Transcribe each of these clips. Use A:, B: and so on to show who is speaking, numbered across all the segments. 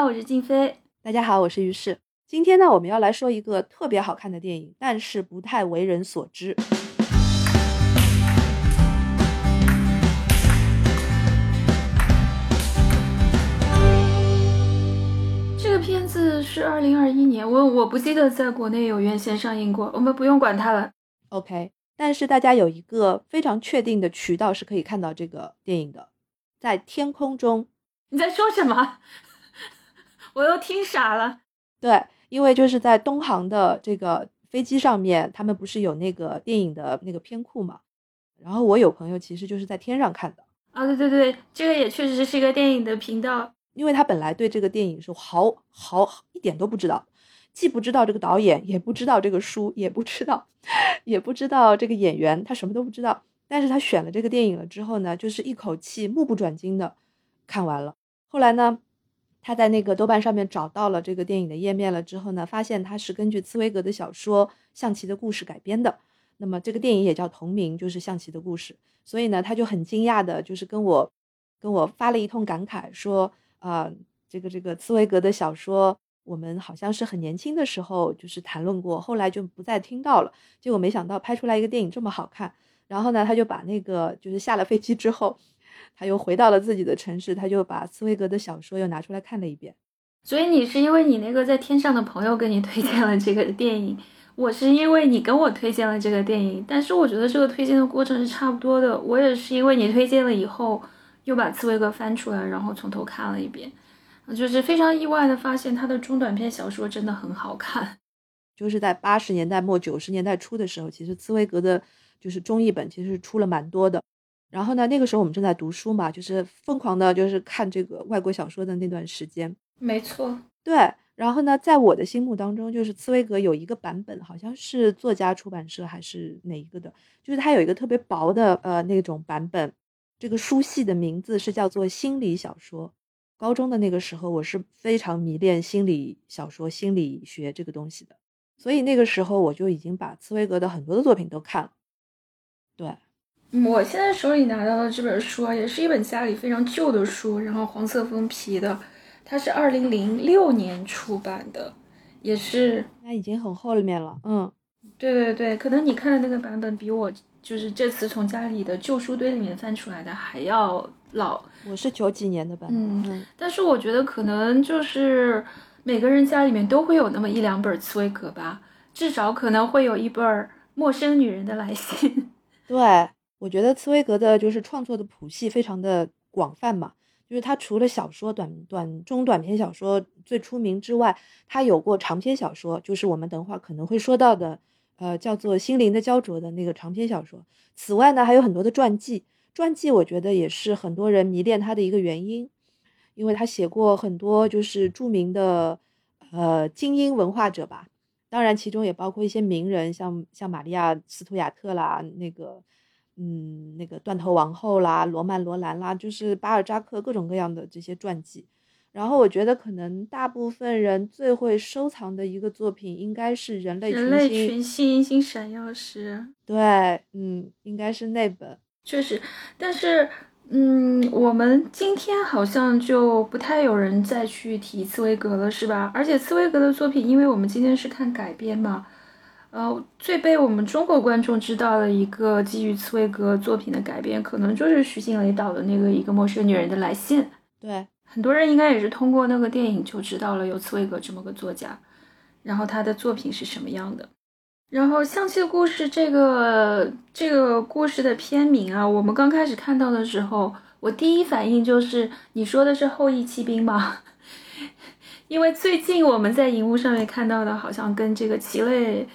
A: 好，我是静飞。
B: 大家好，我是于适。今天呢，我们要来说一个特别好看的电影，但是不太为人所知。
A: 这个片子是二零二一年，我我不记得在国内有院线上映过，我们不用管它了。
B: OK，但是大家有一个非常确定的渠道是可以看到这个电影的，在天空中。
A: 你在说什么？我又听傻了。
B: 对，因为就是在东航的这个飞机上面，他们不是有那个电影的那个片库嘛？然后我有朋友其实就是在天上看的，
A: 啊，对对对，这个也确实是一个电影的频道。
B: 因为他本来对这个电影是毫毫一点都不知道，既不知道这个导演，也不知道这个书，也不知道，也不知道这个演员，他什么都不知道。但是他选了这个电影了之后呢，就是一口气目不转睛的看完了。后来呢，他在那个豆瓣上面找到了这个电影的页面了之后呢，发现它是根据茨威格的小说《象棋的故事》改编的。那么这个电影也叫同名，就是象棋的故事。所以呢，他就很惊讶的，就是跟我跟我发了一通感慨，说啊、这个这个茨威格的小说，我们好像是很年轻的时候就是谈论过，后来就不再听到了。结果没想到拍出来一个电影这么好看。然后呢，他就把那个就是下了飞机之后，他又回到了自己的城市，他就把茨威格的小说又拿出来看了一遍。
A: 所以你是因为你那个在天上的朋友跟你推荐了这个电影，我是因为你跟我推荐了这个电影。但是我觉得这个推荐的过程是差不多的，我也是因为你推荐了以后，又把茨威格翻出来，然后从头看了一遍，就是非常意外的发现他的中短篇小说真的很好看。
B: 就是在八十年代末九十年代初的时候，其实茨威格的就是中译本其实是出了蛮多的。然后呢，那个时候我们正在读书嘛，就是疯狂的，就是看这个外国小说的那段时间。
A: 没错，
B: 对，然后呢，在我的心目当中，就是茨威格有一个版本，好像是作家出版社还是哪一个的，就是它有一个特别薄的呃那种版本，这个书系的名字是叫做心理小说。高中的那个时候，我是非常迷恋心理小说、心理学这个东西的，所以那个时候我就已经把茨威格的很多的作品都看了。对，
A: 嗯我现在手里拿到的这本书啊，也是一本家里非常旧的书，然后黄色封皮的，它是二零零六年出版的，也是
B: 那已经很后面了，嗯，
A: 对对对，可能你看的那个版本比我就是这次从家里的旧书堆里面翻出来的还要老，
B: 我是九几年的版本，
A: 嗯但是我觉得可能就是每个人家里面都会有那么一两本茨威格吧，至少可能会有一本《陌生女人的来信》。
B: 对，我觉得茨威格的就是创作的谱系非常的广泛嘛，就是他除了小说、短短中短篇小说最出名之外，他有过长篇小说，就是我们等会儿可能会说到的，呃，叫做《心灵的焦灼》的那个长篇小说。此外呢，还有很多的传记，传记我觉得也是很多人迷恋他的一个原因，因为他写过很多就是著名的呃精英文化者吧，当然，其中也包括一些名人，像像玛利亚·斯图亚特啦，那个，嗯，那个断头王后啦，罗曼·罗兰啦，就是巴尔扎克各种各样的这些传记。然后我觉得，可能大部分人最会收藏的一个作品，应该是《人类群
A: 人类
B: 星》。
A: 群星星闪耀时，
B: 对，嗯，应该是那本。
A: 确实，但是，嗯，我们今天好像就不太有人再去提茨威格了，是吧？而且茨威格的作品，因为我们今天是看改编嘛，呃，最被我们中国观众知道的一个基于茨威格作品的改编，可能就是徐静蕾导的那个《一个陌生女人的来信》。
B: 对，
A: 很多人应该也是通过那个电影就知道了有茨威格这么个作家，然后他的作品是什么样的。然后《象棋的故事》这个这个故事的片名啊，我们刚开始看到的时候，我第一反应就是你说的是后羿骑兵吗？因为最近我们在荧幕上面看到的，好像跟这个棋类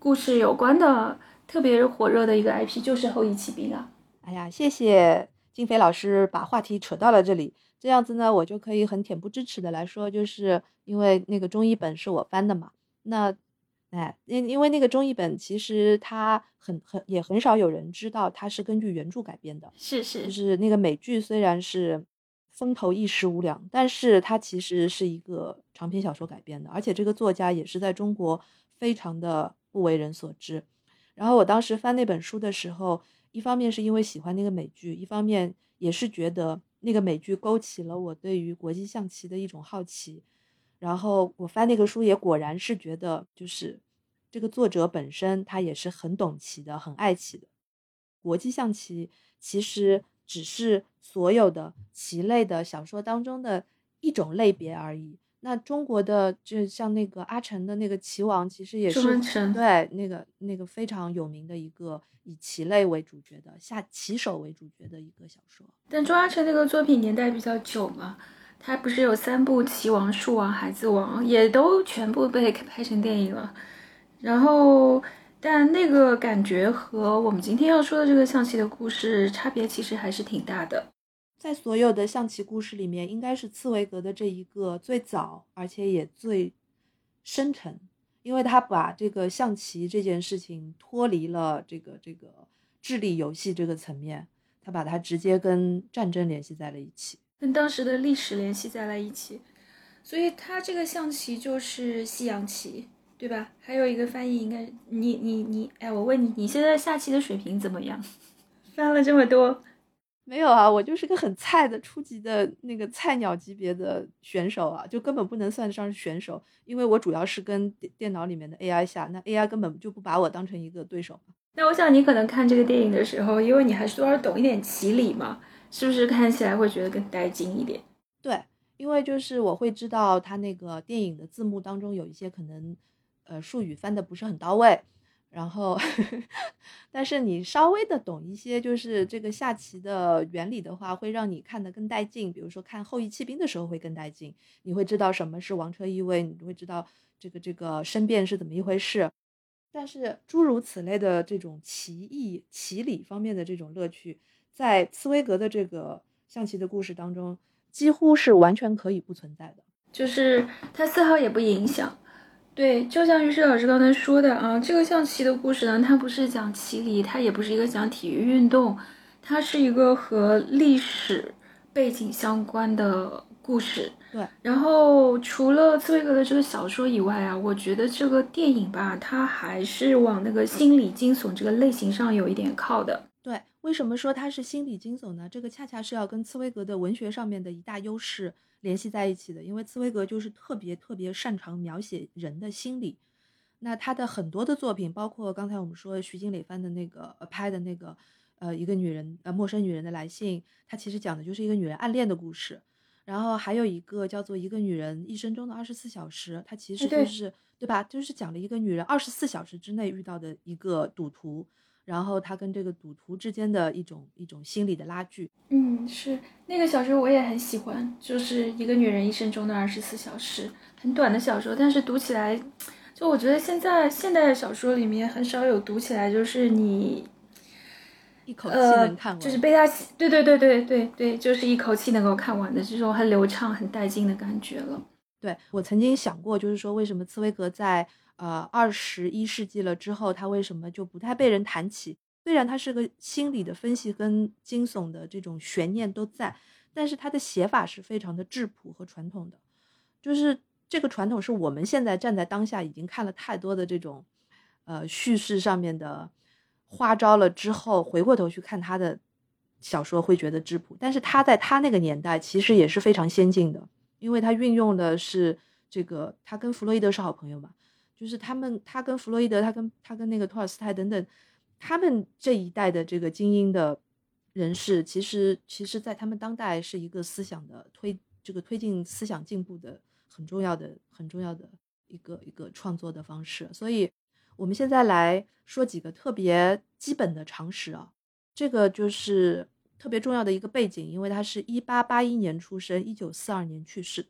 A: 故事有关的特别火热的一个 IP 就是后羿骑兵啊。
B: 哎呀，谢谢金飞老师把话题扯到了这里，这样子呢，我就可以很恬不知耻的来说，就是因为那个中译本是我翻的嘛，那。哎，因因为那个中译本其实它很很也很少有人知道它是根据原著改编的，
A: 是是，
B: 就是那个美剧虽然是风头一时无两，但是它其实是一个长篇小说改编的，而且这个作家也是在中国非常的不为人所知。然后我当时翻那本书的时候，一方面是因为喜欢那个美剧，一方面也是觉得那个美剧勾起了我对于国际象棋的一种好奇。然后我翻那个书，也果然是觉得，就是这个作者本身他也是很懂棋的，很爱棋的。国际象棋其实只是所有的棋类的小说当中的一种类别而已。那中国的就像那个阿城的那个《棋王》，其实也是对那个那个非常有名的一个以棋类为主角的下棋手为主角的一个小说。
A: 但钟阿成那个作品年代比较久嘛，他不是有三部《棋王》《树王》《孩子王》，也都全部被拍成电影了。然后，但那个感觉和我们今天要说的这个象棋的故事差别其实还是挺大的。
B: 在所有的象棋故事里面，应该是茨威格的这一个最早，而且也最深沉，因为他把这个象棋这件事情脱离了这个这个智力游戏这个层面，他把它直接跟战争联系在了一起，
A: 跟当时的历史联系在了一起，所以他这个象棋就是西洋棋，对吧？还有一个翻译应该，你你你，哎，我问你，你现在下棋的水平怎么样？翻了这么多。
B: 没有啊，我就是个很菜的初级的那个菜鸟级别的选手啊，就根本不能算得上是选手，因为我主要是跟电电脑里面的 AI 下，那 AI 根本就不把我当成一个对手嘛。
A: 那我想你可能看这个电影的时候，因为你还是多少懂一点棋理嘛，是不是看起来会觉得更带劲一点？
B: 对，因为就是我会知道他那个电影的字幕当中有一些可能，呃，术语翻的不是很到位。然后，但是你稍微的懂一些，就是这个下棋的原理的话，会让你看得更带劲。比如说看《后羿弃兵》的时候会更带劲，你会知道什么是王车易位，你会知道这个这个申辩是怎么一回事。但是诸如此类的这种棋艺、棋理方面的这种乐趣，在茨威格的这个象棋的故事当中，几乎是完全可以不存在的，
A: 就是它丝毫也不影响。对，就像于适老师刚才说的啊，这个象棋的故事呢，它不是讲棋理，它也不是一个讲体育运动，它是一个和历史背景相关的故事。
B: 对，
A: 然后除了茨威格的这个小说以外啊，我觉得这个电影吧，它还是往那个心理惊悚这个类型上有一点靠的。
B: 对，为什么说它是心理惊悚呢？这个恰恰是要跟茨威格的文学上面的一大优势。联系在一起的，因为茨威格就是特别特别擅长描写人的心理。那他的很多的作品，包括刚才我们说徐静蕾翻的那个拍的那个，呃，一个女人呃陌生女人的来信，它其实讲的就是一个女人暗恋的故事。然后还有一个叫做一个女人一生中的二十四小时，它其实就是对吧？就是讲了一个女人二十四小时之内遇到的一个赌徒。然后他跟这个赌徒之间的一种一种心理的拉锯，
A: 嗯，是那个小说我也很喜欢，就是一个女人一生中的二十四小时，很短的小说，但是读起来，就我觉得现在现代的小说里面很少有读起来就是你
B: 一口气能看完，
A: 就是被他，对对对对对对，就是一口气能够看完的这种很流畅、很带劲的感觉了。
B: 对我曾经想过，就是说为什么茨威格在。呃，二十一世纪了之后，他为什么就不太被人谈起？虽然他是个心理的分析跟惊悚的这种悬念都在，但是他的写法是非常的质朴和传统的。就是这个传统是我们现在站在当下已经看了太多的这种，呃，叙事上面的花招了之后，回过头去看他的小说会觉得质朴。但是他在他那个年代其实也是非常先进的，因为他运用的是这个，他跟弗洛伊德是好朋友嘛。就是他们，他跟弗洛伊德，他跟他跟那个托尔斯泰等等，他们这一代的这个精英的人士，其实其实，在他们当代是一个思想的推，这个推进思想进步的很重要的、很重要的一个一个创作的方式。所以，我们现在来说几个特别基本的常识啊，这个就是特别重要的一个背景，因为他是一八八一年出生，一九四二年去世的，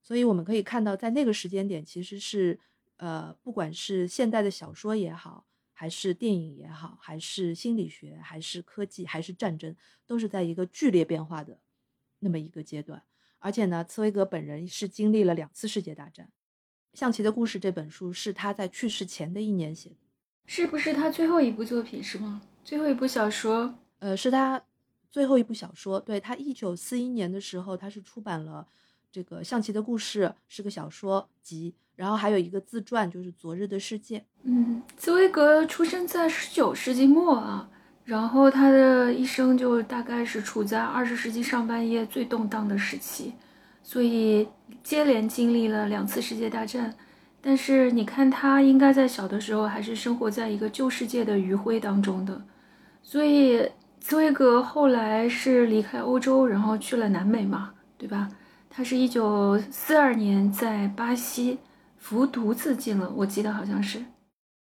B: 所以我们可以看到，在那个时间点，其实是。呃，不管是现代的小说也好，还是电影也好，还是心理学，还是科技，还是战争，都是在一个剧烈变化的那么一个阶段。而且呢，茨威格本人是经历了两次世界大战，《象棋的故事》这本书是他在去世前的一年写的，
A: 是不是他最后一部作品是吗？最后一部小说？
B: 呃，是他最后一部小说。对他，一九四一年的时候，他是出版了这个《象棋的故事》，是个小说集。然后还有一个自传，就是《昨日的世界》。
A: 嗯，茨威格出生在十九世纪末啊，然后他的一生就大概是处在二十世纪上半叶最动荡的时期，所以接连经历了两次世界大战。但是你看，他应该在小的时候还是生活在一个旧世界的余晖当中的。所以茨威格后来是离开欧洲，然后去了南美嘛，对吧？他是一九四二年在巴西服毒自尽了，我记得好像是。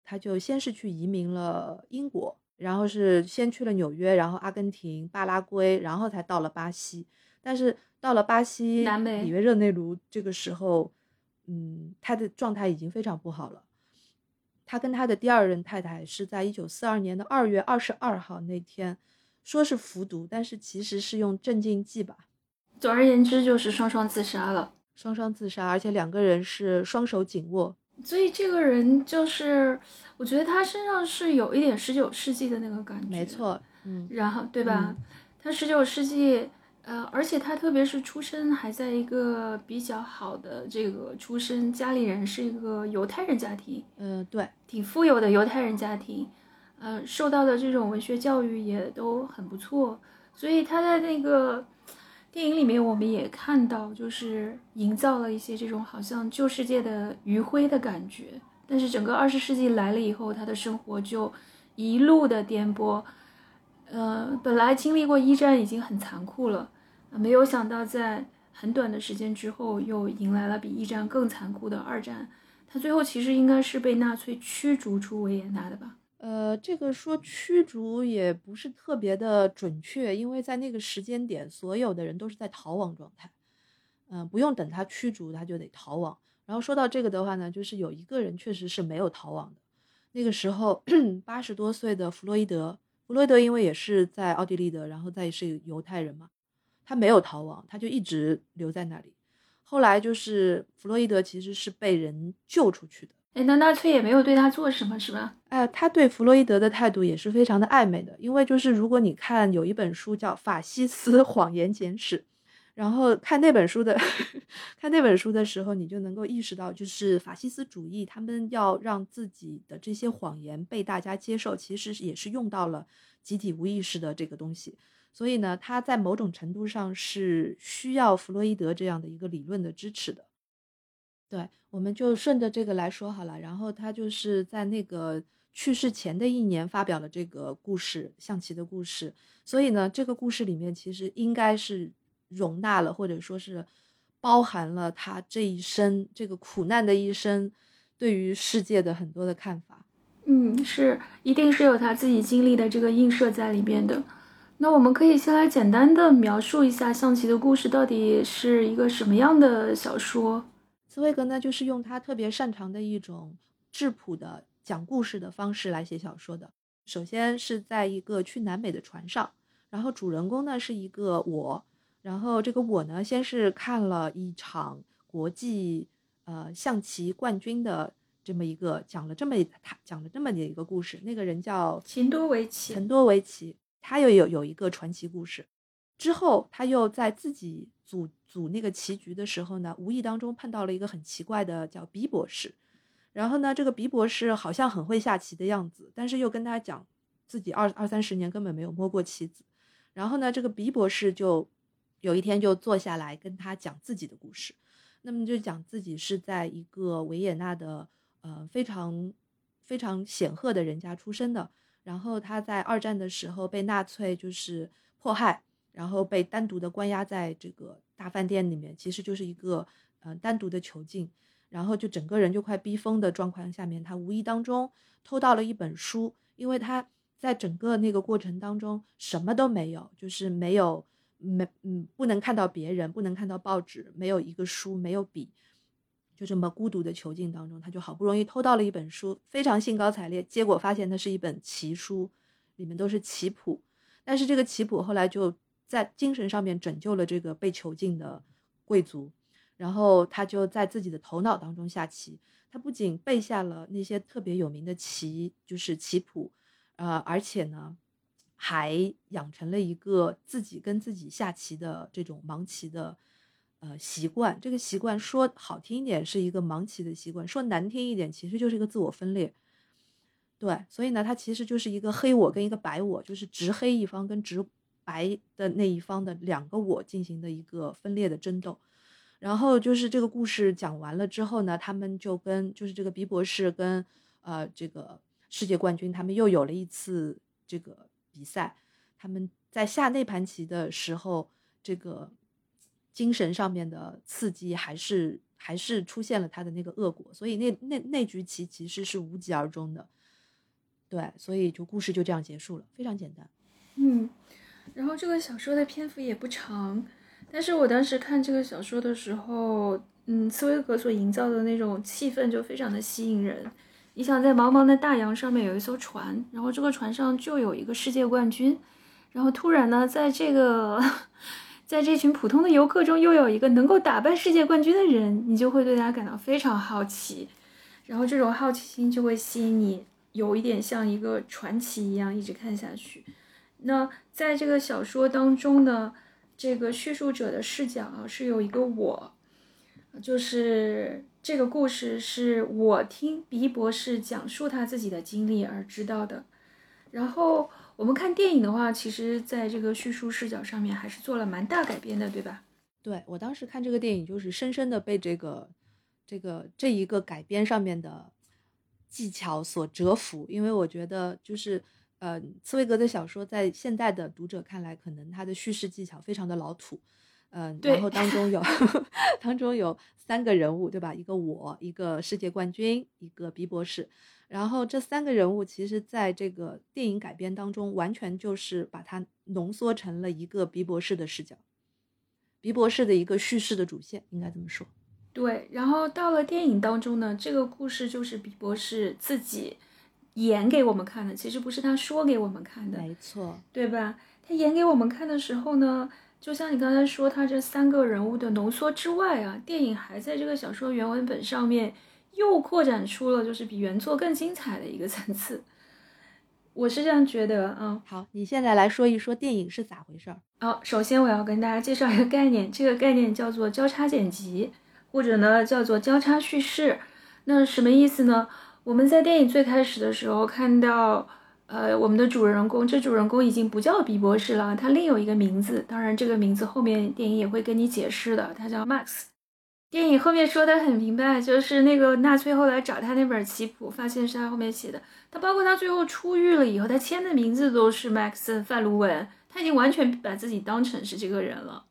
B: 他就先是去移民了英国。然后是先去了纽约，然后阿根廷、巴拉圭，然后才到了巴西。但是到了巴西，
A: 南美
B: 里约热内卢这个时候，嗯，他的状态已经非常不好了。他跟他的第二任太太是在一九四二年的二月二十二号那天，说是服毒，但是其实是用镇静剂吧。
A: 总而言之，就是双双自杀了。
B: 双双自杀，而且两个人是双手紧握。
A: 所以这个人就是，我觉得他身上是有一点十九世纪的那个感觉，
B: 没错，嗯，
A: 然后对吧？他十九世纪，呃，而且他特别是出身还在一个比较好的这个出身，家里人是一个犹太人家庭，
B: 嗯，对，
A: 挺富有的犹太人家庭，呃，受到的这种文学教育也都很不错，所以他在那个。电影里面我们也看到，就是营造了一些这种好像旧世界的余晖的感觉。但是整个二十世纪来了以后，他的生活就一路的颠簸。呃，本来经历过一战已经很残酷了，没有想到在很短的时间之后又迎来了比一战更残酷的二战。他最后其实应该是被纳粹驱逐出维也纳的吧。
B: 呃，这个说驱逐也不是特别的准确，因为在那个时间点，所有的人都是在逃亡状态。嗯，不用等他驱逐，他就得逃亡。然后说到这个的话呢，就是有一个人确实是没有逃亡的。那个时候，八十多岁的弗洛伊德，弗洛伊德因为也是在奥地利的，然后再是犹太人嘛，他没有逃亡，他就一直留在那里。后来就是弗洛伊德其实是被人救出去的。
A: 哎，那纳粹也没有对他做什么，是吧？
B: 哎，他对弗洛伊德的态度也是非常的暧昧的，因为就是如果你看有一本书叫《法西斯谎言简史》，然后看那本书的 看那本书的时候，你就能够意识到，就是法西斯主义他们要让自己的这些谎言被大家接受，其实也是用到了集体无意识的这个东西。所以呢，他在某种程度上是需要弗洛伊德这样的一个理论的支持的。对，我们就顺着这个来说好了。然后他就是在那个去世前的一年发表了这个故事，象棋的故事。所以呢，这个故事里面其实应该是容纳了，或者说是包含了他这一生这个苦难的一生对于世界的很多的看法。
A: 嗯，是，一定是有他自己经历的这个映射在里面的。那我们可以先来简单的描述一下象棋的故事到底是一个什么样的小说。
B: 茨威格呢，就是用他特别擅长的一种质朴的讲故事的方式来写小说的。首先是在一个去南美的船上，然后主人公呢是一个我，然后这个我呢先是看了一场国际呃象棋冠军的这么一个讲了这么他讲了这么的一个故事，那个人叫
A: 秦多维奇，
B: 陈多维奇，他又有有一个传奇故事。之后他又在自己组组那个棋局的时候呢，无意当中碰到了一个很奇怪的叫 B 博士，然后呢，这个 B 博士好像很会下棋的样子，但是又跟他讲自己二二三十年根本没有摸过棋子，然后呢，这个 B 博士就有一天就坐下来跟他讲自己的故事，那么就讲自己是在一个维也纳的呃非常非常显赫的人家出生的，然后他在二战的时候被纳粹就是迫害。然后被单独的关押在这个大饭店里面，其实就是一个嗯单独的囚禁，然后就整个人就快逼疯的状况下面，他无意当中偷到了一本书，因为他在整个那个过程当中什么都没有，就是没有没嗯不能看到别人，不能看到报纸，没有一个书，没有笔，就这么孤独的囚禁当中，他就好不容易偷到了一本书，非常兴高采烈，结果发现那是一本奇书，里面都是棋谱，但是这个棋谱后来就。在精神上面拯救了这个被囚禁的贵族，然后他就在自己的头脑当中下棋。他不仅背下了那些特别有名的棋，就是棋谱，呃，而且呢，还养成了一个自己跟自己下棋的这种盲棋的呃习惯。这个习惯说好听一点是一个盲棋的习惯，说难听一点其实就是一个自我分裂。对，所以呢，他其实就是一个黑我跟一个白我，就是直黑一方跟直白的那一方的两个我进行的一个分裂的争斗。然后就是这个故事讲完了之后呢，他们就跟就是这个鼻博士跟呃这个世界冠军，他们又有了一次这个比赛。他们在下那盘棋的时候，这个精神上面的刺激还是还是出现了他的那个恶果，所以那那那局棋其实是无疾而终的。对，所以就故事就这样结束了，非常简单。
A: 嗯，然后这个小说的篇幅也不长。但是我当时看这个小说的时候，嗯，茨威格所营造的那种气氛就非常的吸引人。你想，在茫茫的大洋上面有一艘船，然后这个船上就有一个世界冠军，然后突然呢，在这个，在这群普通的游客中又有一个能够打败世界冠军的人，你就会对他感到非常好奇，然后这种好奇心就会吸引你，有一点像一个传奇一样一直看下去。那在这个小说当中呢？这个叙述者的视角啊，是有一个我，就是这个故事是我听鼻博士讲述他自己的经历而知道的。然后我们看电影的话，其实在这个叙述视角上面还是做了蛮大改编的，对吧？
B: 对我当时看这个电影，就是深深的被这个这个这一个改编上面的技巧所折服，因为我觉得就是。呃，茨威格的小说在现代的读者看来，可能他的叙事技巧非常的老土，嗯，然后当中有 当中有三个人物，对吧？一个我，一个世界冠军，一个鼻博士，然后这三个人物其实在这个电影改编当中，完全就是把它浓缩成了一个鼻博士的视角，鼻博士的一个叙事的主线，应该这么说。
A: 对，然后到了电影当中呢，这个故事就是鼻博士自己。演给我们看的，其实不是他说给我们看的，
B: 没错，
A: 对吧？他演给我们看的时候呢，就像你刚才说，他这三个人物的浓缩之外啊，电影还在这个小说原文本上面又扩展出了就是比原作更精彩的一个层次。我是这样觉得啊。
B: 好，你现在来说一说电影是咋回事儿？
A: 好，首先我要跟大家介绍一个概念，这个概念叫做交叉剪辑，或者呢叫做交叉叙事。那什么意思呢？我们在电影最开始的时候看到，呃，我们的主人公，这主人公已经不叫比博士了，他另有一个名字。当然，这个名字后面电影也会跟你解释的，他叫 Max。电影后面说的很明白，就是那个纳粹后来找他那本棋谱，发现是他后面写的。他包括他最后出狱了以后，他签的名字都是 Max 范卢文，他已经完全把自己当成是这个人了。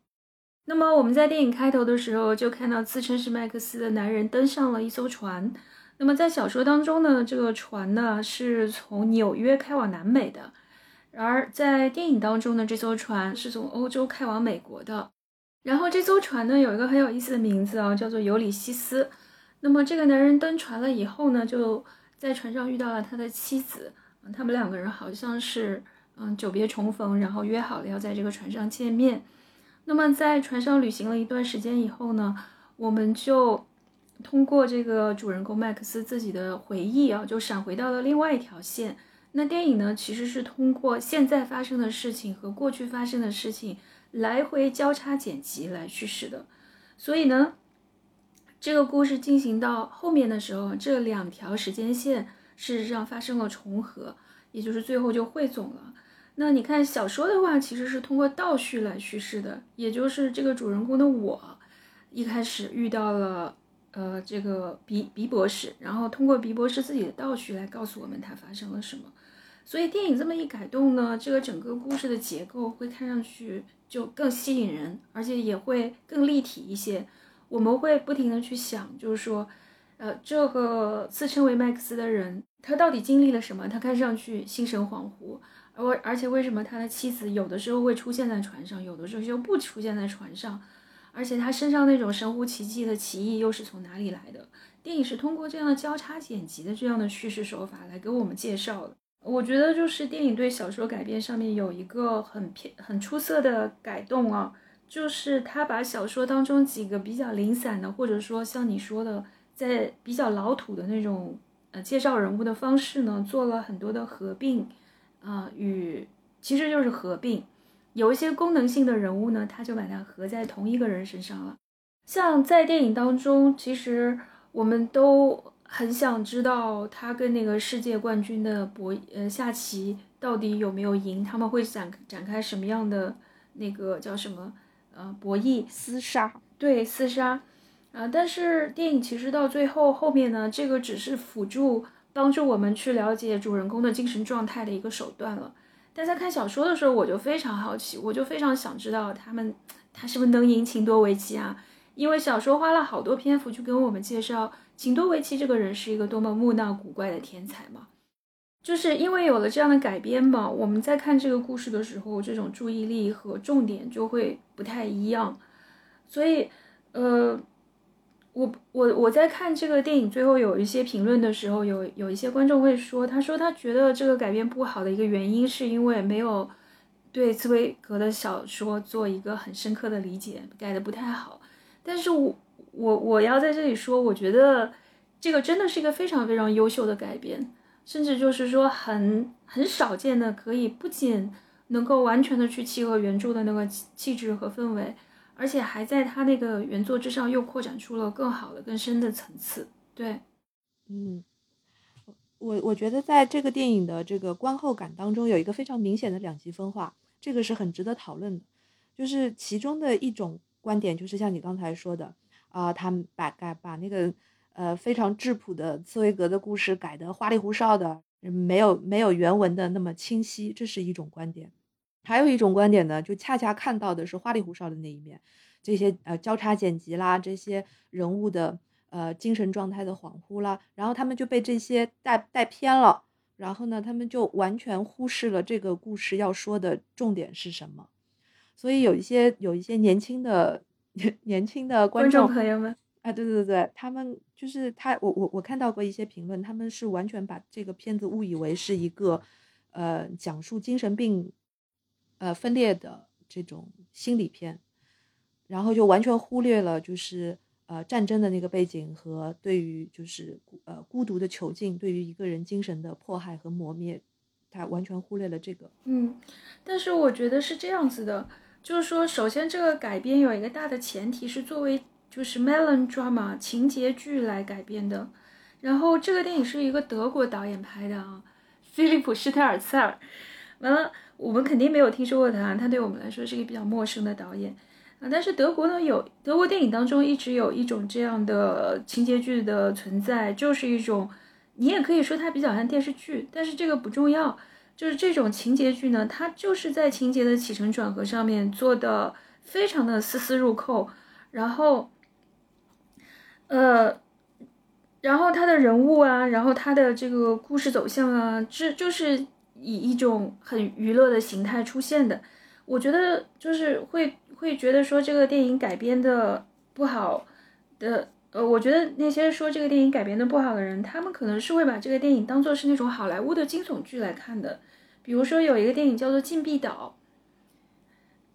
A: 那么我们在电影开头的时候就看到自称是麦克斯的男人登上了一艘船。那么在小说当中呢，这个船呢是从纽约开往南美的，而在电影当中呢，这艘船是从欧洲开往美国的。然后这艘船呢有一个很有意思的名字啊，叫做尤里西斯。那么这个男人登船了以后呢，就在船上遇到了他的妻子，他们两个人好像是嗯久别重逢，然后约好了要在这个船上见面。那么在船上旅行了一段时间以后呢，我们就。通过这个主人公麦克斯自己的回忆啊，就闪回到了另外一条线。那电影呢，其实是通过现在发生的事情和过去发生的事情来回交叉剪辑来叙事的。所以呢，这个故事进行到后面的时候，这两条时间线事实上发生了重合，也就是最后就汇总了。那你看小说的话，其实是通过倒叙来叙事的，也就是这个主人公的我一开始遇到了。呃，这个鼻鼻博士，然后通过鼻博士自己的倒叙来告诉我们他发生了什么。所以电影这么一改动呢，这个整个故事的结构会看上去就更吸引人，而且也会更立体一些。我们会不停的去想，就是说，呃，这个自称为麦克斯的人，他到底经历了什么？他看上去心神恍惚，而而且为什么他的妻子有的时候会出现在船上，有的时候又不出现在船上？而且他身上那种神乎其技的奇异又是从哪里来的？电影是通过这样的交叉剪辑的这样的叙事手法来给我们介绍的。我觉得就是电影对小说改编上面有一个很偏很出色的改动啊，就是他把小说当中几个比较零散的，或者说像你说的，在比较老土的那种呃介绍人物的方式呢，做了很多的合并，啊，与其实就是合并。有一些功能性的人物呢，他就把它合在同一个人身上了。像在电影当中，其实我们都很想知道他跟那个世界冠军的博呃下棋到底有没有赢，他们会展展开什么样的那个叫什么呃博弈
B: 厮杀？
A: 对，厮杀。啊，但是电影其实到最后后面呢，这个只是辅助帮助我们去了解主人公的精神状态的一个手段了。但在看小说的时候，我就非常好奇，我就非常想知道他们他是不是能赢秦多维奇啊？因为小说花了好多篇幅去跟我们介绍秦多维奇这个人是一个多么木讷古怪的天才嘛。就是因为有了这样的改编嘛，我们在看这个故事的时候，这种注意力和重点就会不太一样。所以，呃。我我我在看这个电影最后有一些评论的时候，有有一些观众会说，他说他觉得这个改编不好的一个原因是因为没有对茨威格的小说做一个很深刻的理解，改的不太好。但是我我我要在这里说，我觉得这个真的是一个非常非常优秀的改编，甚至就是说很很少见的，可以不仅能够完全的去契合原著的那个气质和氛围。而且还在他那个原作之上又扩展出了更好的、更深的层次。对，
B: 嗯，我我觉得在这个电影的这个观后感当中，有一个非常明显的两极分化，这个是很值得讨论的。就是其中的一种观点，就是像你刚才说的啊，他们把改把那个呃非常质朴的茨威格的故事改得花里胡哨的，没有没有原文的那么清晰，这是一种观点。还有一种观点呢，就恰恰看到的是花里胡哨的那一面，这些呃交叉剪辑啦，这些人物的呃精神状态的恍惚啦，然后他们就被这些带带偏了，然后呢，他们就完全忽视了这个故事要说的重点是什么。所以有一些有一些年轻的 年轻的观众
A: 朋友们，
B: 啊，对对对对，他们就是他，我我我看到过一些评论，他们是完全把这个片子误以为是一个呃讲述精神病。呃，分裂的这种心理片，然后就完全忽略了就是呃战争的那个背景和对于就是呃孤独的囚禁对于一个人精神的迫害和磨灭，他完全忽略了这个。
A: 嗯，但是我觉得是这样子的，就是说，首先这个改编有一个大的前提是作为就是 melodrama 情节剧来改编的，然后这个电影是一个德国导演拍的啊，菲利普·施泰尔茨尔，完了。我们肯定没有听说过他，他对我们来说是一个比较陌生的导演啊。但是德国呢，有德国电影当中一直有一种这样的情节剧的存在，就是一种，你也可以说它比较像电视剧，但是这个不重要。就是这种情节剧呢，它就是在情节的起承转合上面做的非常的丝丝入扣，然后，呃，然后他的人物啊，然后他的这个故事走向啊，这就是。以一种很娱乐的形态出现的，我觉得就是会会觉得说这个电影改编的不好的，呃，我觉得那些说这个电影改编的不好的人，他们可能是会把这个电影当做是那种好莱坞的惊悚剧来看的。比如说有一个电影叫做《禁闭岛》，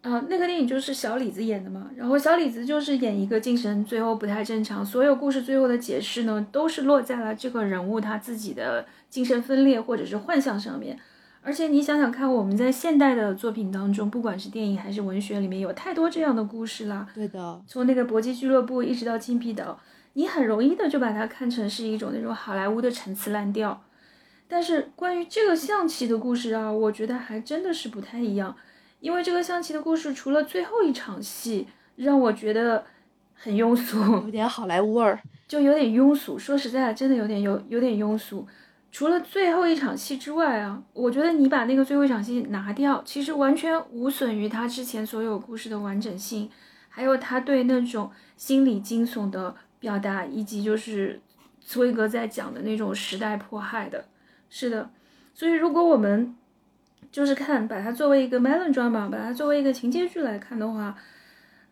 A: 啊，那个电影就是小李子演的嘛，然后小李子就是演一个精神最后不太正常，所有故事最后的解释呢，都是落在了这个人物他自己的精神分裂或者是幻象上面。而且你想想看，我们在现代的作品当中，不管是电影还是文学里面，有太多这样的故事啦。
B: 对的，
A: 从那个搏击俱乐部一直到禁闭岛，你很容易的就把它看成是一种那种好莱坞的陈词滥调。但是关于这个象棋的故事啊，我觉得还真的是不太一样，因为这个象棋的故事除了最后一场戏让我觉得很庸俗，
B: 有点好莱坞味儿，
A: 就有点庸俗。说实在的，真的有点有有点庸俗。除了最后一场戏之外啊，我觉得你把那个最后一场戏拿掉，其实完全无损于他之前所有故事的完整性，还有他对那种心理惊悚的表达，以及就是茨威格在讲的那种时代迫害的。是的，所以如果我们就是看把它作为一个 melodrama，把它作为一个情节剧来看的话，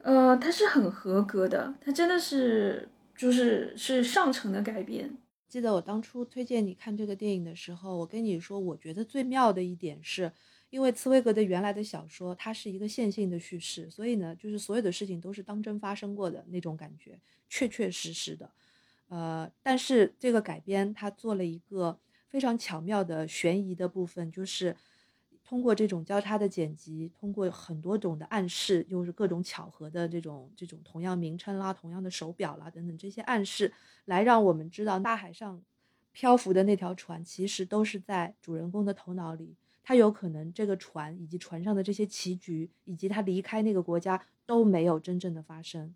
A: 呃，它是很合格的，它真的是就是是上乘的改编。
B: 记得我当初推荐你看这个电影的时候，我跟你说，我觉得最妙的一点是，因为茨威格的原来的小说，它是一个线性的叙事，所以呢，就是所有的事情都是当真发生过的那种感觉，确确实实的。呃，但是这个改编，它做了一个非常巧妙的悬疑的部分，就是通过这种交叉的剪辑，通过很多种的暗示，又是各种巧合的这种这种同样名称啦、同样的手表啦等等这些暗示，来让我们知道大海上漂浮的那条船其实都是在主人公的头脑里。他有可能这个船以及船上的这些棋局，以及他离开那个国家都没有真正的发生。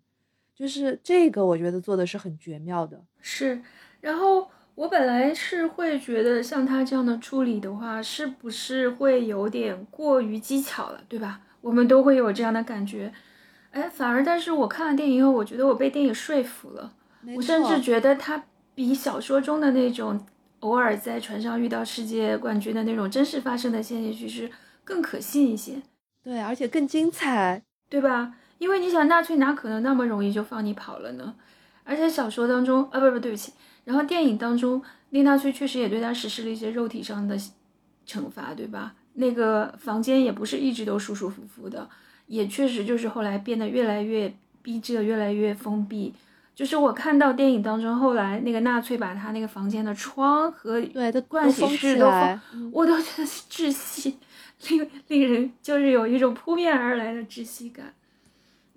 B: 就是这个，我觉得做的是很绝妙的。
A: 是，然后。我本来是会觉得像他这样的处理的话，是不是会有点过于技巧了，对吧？我们都会有这样的感觉。哎，反而，但是我看了电影以后，我觉得我被电影说服了。我甚至觉得他比小说中的那种偶尔在船上遇到世界冠军的那种真实发生的现实叙事更可信一些。
B: 对，而且更精彩，
A: 对吧？因为你想，纳粹哪可能那么容易就放你跑了呢？而且小说当中，啊，不不，对不起。然后电影当中，丽纳粹确实也对他实施了一些肉体上的惩罚，对吧？那个房间也不是一直都舒舒服服的，也确实就是后来变得越来越逼仄，越来越封闭。就是我看到电影当中，后来那个纳粹把他那个房间的窗和
B: 对的
A: 盥洗室都封，我都觉得窒息，令令人就是有一种扑面而来的窒息感。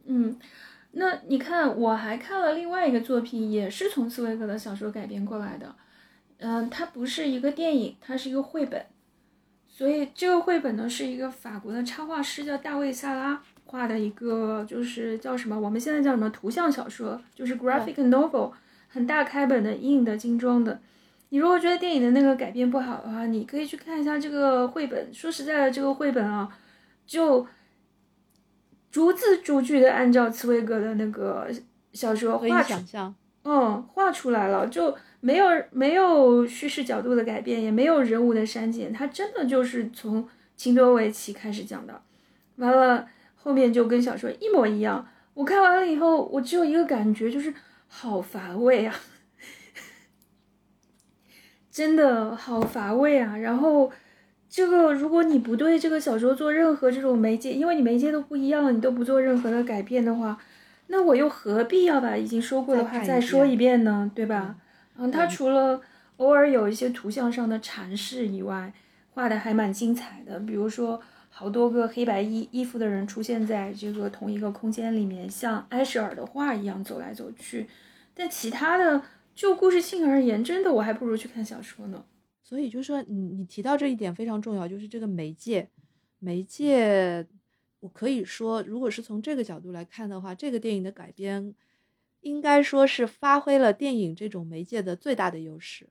A: 嗯。那你看，我还看了另外一个作品，也是从茨威格的小说改编过来的。嗯，它不是一个电影，它是一个绘本。所以这个绘本呢，是一个法国的插画师叫大卫·萨拉画的一个，就是叫什么？我们现在叫什么？图像小说，就是 graphic novel，很大开本的，硬的，精装的。你如果觉得电影的那个改编不好的话，你可以去看一下这个绘本。说实在的，这个绘本啊，就。逐字逐句的按照茨威格的那个小说画出，嗯，画出来了，就没有没有叙事角度的改变，也没有人物的删减，他真的就是从秦多维奇开始讲的，完了后面就跟小说一模一样。我看完了以后，我只有一个感觉，就是好乏味啊，真的好乏味啊，然后。这个，如果你不对这个小说做任何这种媒介，因为你媒介都不一样，你都不做任何的改变的话，那我又何必要把已经说过的话再说一遍呢？对吧？嗯，他除了偶尔有一些图像上的阐释以外，画的还蛮精彩的。比如说，好多个黑白衣衣服的人出现在这个同一个空间里面，像埃舍尔的画一样走来走去。但其他的，就故事性而言，真的我还不如去看小说呢。
B: 所以就是说，你你提到这一点非常重要，就是这个媒介，媒介，我可以说，如果是从这个角度来看的话，这个电影的改编，应该说是发挥了电影这种媒介的最大的优势。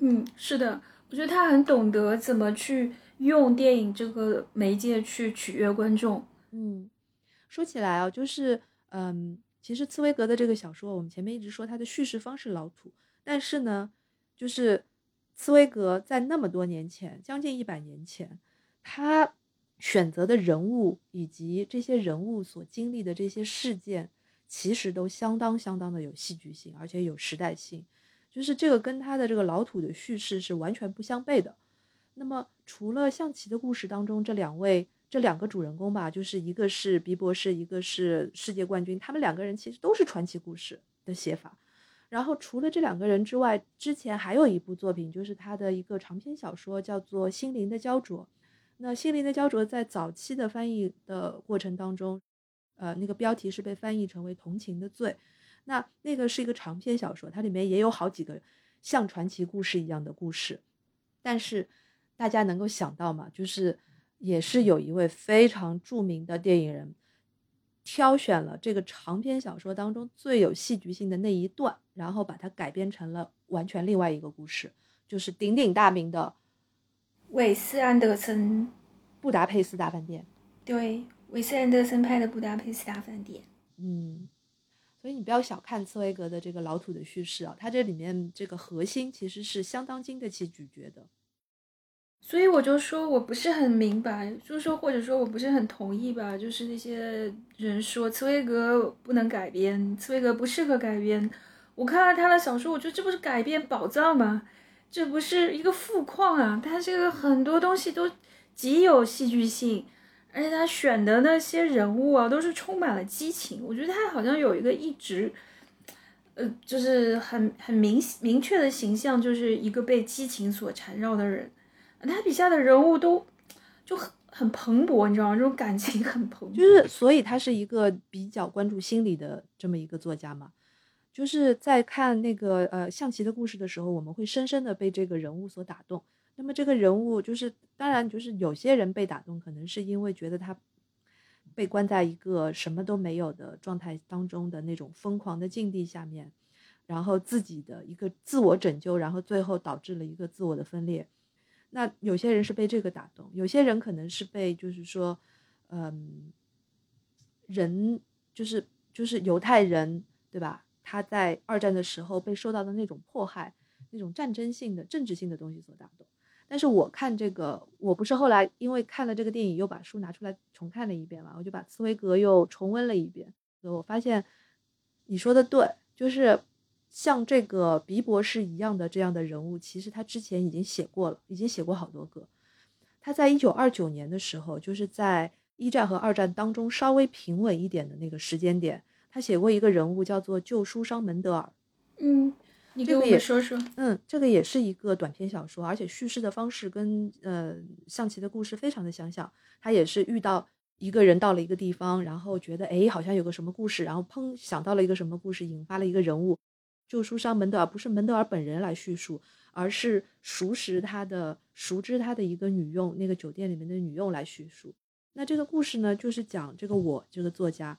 A: 嗯，是的，我觉得他很懂得怎么去用电影这个媒介去取悦观众。
B: 嗯，说起来啊，就是嗯，其实茨威格的这个小说，我们前面一直说他的叙事方式老土，但是呢，就是。茨威格在那么多年前，将近一百年前，他选择的人物以及这些人物所经历的这些事件，其实都相当相当的有戏剧性，而且有时代性。就是这个跟他的这个老土的叙事是完全不相悖的。那么，除了象棋的故事当中这两位这两个主人公吧，就是一个是比博士，一个是世界冠军，他们两个人其实都是传奇故事的写法。然后除了这两个人之外，之前还有一部作品，就是他的一个长篇小说，叫做《心灵的焦灼》。那《心灵的焦灼》在早期的翻译的过程当中，呃，那个标题是被翻译成为《同情的罪》。那那个是一个长篇小说，它里面也有好几个像传奇故事一样的故事。但是大家能够想到吗？就是也是有一位非常著名的电影人。挑选了这个长篇小说当中最有戏剧性的那一段，然后把它改编成了完全另外一个故事，就是鼎鼎大名的
A: 韦斯安德森《
B: 布达佩斯大饭店》。
A: 对，韦斯安德森拍的《布达佩斯大饭店》。
B: 嗯，所以你不要小看茨威格的这个老土的叙事啊，它这里面这个核心其实是相当经得起咀嚼的。
A: 所以我就说，我不是很明白，就是说，或者说我不是很同意吧。就是那些人说茨威格不能改编，茨威格不适合改编。我看了他的小说，我觉得这不是改变宝藏吗？这不是一个富矿啊！他这个很多东西都极有戏剧性，而且他选的那些人物啊，都是充满了激情。我觉得他好像有一个一直，呃，就是很很明明确的形象，就是一个被激情所缠绕的人。他笔下的人物都就很很蓬勃，你知道吗？这种感情很蓬勃，
B: 就是所以他是一个比较关注心理的这么一个作家嘛。就是在看那个呃象棋的故事的时候，我们会深深的被这个人物所打动。那么这个人物就是，当然就是有些人被打动，可能是因为觉得他被关在一个什么都没有的状态当中的那种疯狂的境地下面，然后自己的一个自我拯救，然后最后导致了一个自我的分裂。那有些人是被这个打动，有些人可能是被就是说，嗯，人就是就是犹太人，对吧？他在二战的时候被受到的那种迫害，那种战争性的、政治性的东西所打动。但是我看这个，我不是后来因为看了这个电影，又把书拿出来重看了一遍嘛，我就把茨威格又重温了一遍。我发现你说的对，就是像这个比博士一样的这样的人物，其实他之前已经写过了，已经写过好多个。他在一九二九年的时候，就是在一战和二战当中稍微平稳一点的那个时间点。他写过一个人物叫做旧书商门德尔，
A: 嗯，你给我们说说，
B: 嗯，这个也是一个短篇小说，而且叙事的方式跟呃象棋的故事非常的相像。他也是遇到一个人到了一个地方，然后觉得哎好像有个什么故事，然后砰想到了一个什么故事，引发了一个人物。旧书商门德尔不是门德尔本人来叙述，而是熟识他的、熟知他的一个女佣，那个酒店里面的女佣来叙述。那这个故事呢，就是讲这个我这个作家。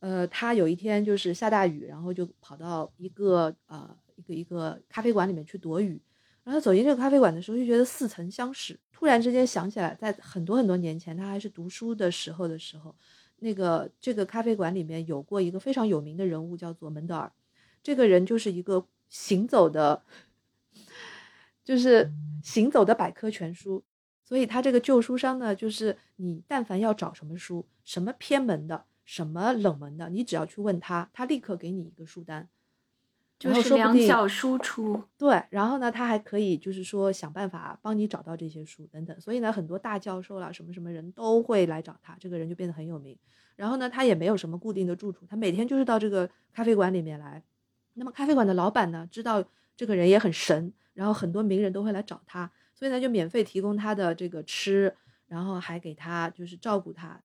B: 呃，他有一天就是下大雨，然后就跑到一个呃一个一个咖啡馆里面去躲雨。然后走进这个咖啡馆的时候，就觉得似曾相识。突然之间想起来，在很多很多年前，他还是读书的时候的时候，那个这个咖啡馆里面有过一个非常有名的人物，叫做门德尔。这个人就是一个行走的，就是行走的百科全书。所以他这个旧书商呢，就是你但凡要找什么书，什么偏门的。什么冷门的，你只要去问他，他立刻给你一个书单，
A: 就是两脚输出。
B: 对，然后呢，他还可以就是说想办法帮你找到这些书等等。所以呢，很多大教授啦，什么什么人都会来找他，这个人就变得很有名。然后呢，他也没有什么固定的住处，他每天就是到这个咖啡馆里面来。那么咖啡馆的老板呢，知道这个人也很神，然后很多名人都会来找他，所以呢，就免费提供他的这个吃，然后还给他就是照顾他。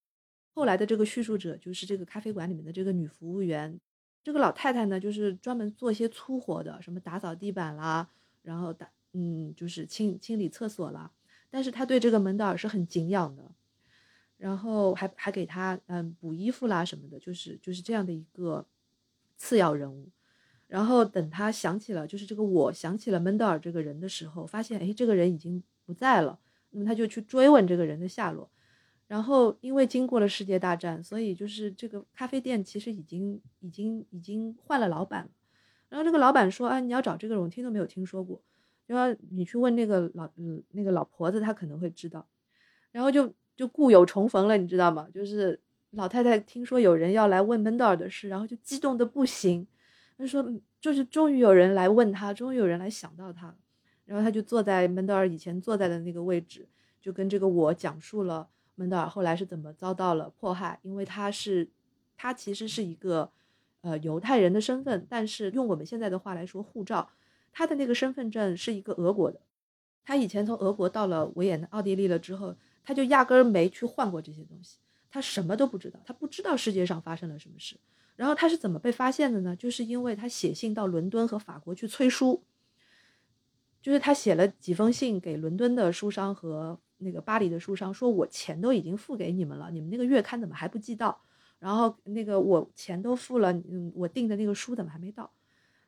B: 后来的这个叙述者就是这个咖啡馆里面的这个女服务员，这个老太太呢，就是专门做一些粗活的，什么打扫地板啦，然后打嗯，就是清清理厕所啦。但是她对这个门德尔是很敬仰的，然后还还给他嗯补衣服啦什么的，就是就是这样的一个次要人物。然后等他想起了，就是这个我想起了门德尔这个人的时候，发现哎这个人已经不在了，那么他就去追问这个人的下落。然后，因为经过了世界大战，所以就是这个咖啡店其实已经、已经、已经换了老板了。然后这个老板说：“啊，你要找这个人，我听都没有听说过。就要你去问那个老、嗯，那个老婆子，她可能会知道。”然后就就故友重逢了，你知道吗？就是老太太听说有人要来问门德尔的事，然后就激动的不行。她说：“就是终于有人来问他，终于有人来想到他。”然后他就坐在门德尔以前坐在的那个位置，就跟这个我讲述了。门德尔后来是怎么遭到了迫害？因为他是，他其实是一个，呃，犹太人的身份，但是用我们现在的话来说，护照，他的那个身份证是一个俄国的。他以前从俄国到了维也纳、奥地利了之后，他就压根儿没去换过这些东西，他什么都不知道，他不知道世界上发生了什么事。然后他是怎么被发现的呢？就是因为他写信到伦敦和法国去催书，就是他写了几封信给伦敦的书商和。那个巴黎的书商说：“我钱都已经付给你们了，你们那个月刊怎么还不寄到？然后那个我钱都付了，嗯，我订的那个书怎么还没到？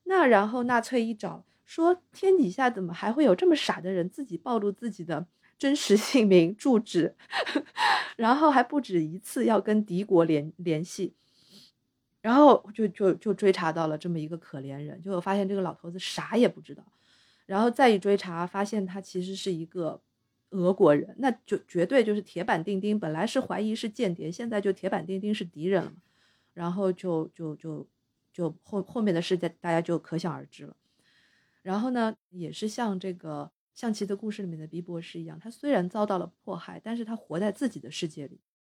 B: 那然后纳粹一找，说天底下怎么还会有这么傻的人，自己暴露自己的真实姓名、住址，然后还不止一次要跟敌国联联系，然后就就就追查到了这么一个可怜人，就发现这个老头子啥也不知道，然后再一追查，发现他其实是一个。”俄国人，那就绝对就是铁板钉钉。本来是怀疑是间谍，现在就铁板钉钉是敌人了。然后就就就就后后面的事件，大家就可想而知了。然后呢，也是像这个象棋的故事里面的毕博士一样，他虽然遭到了迫害，但是他活在自己的世界里。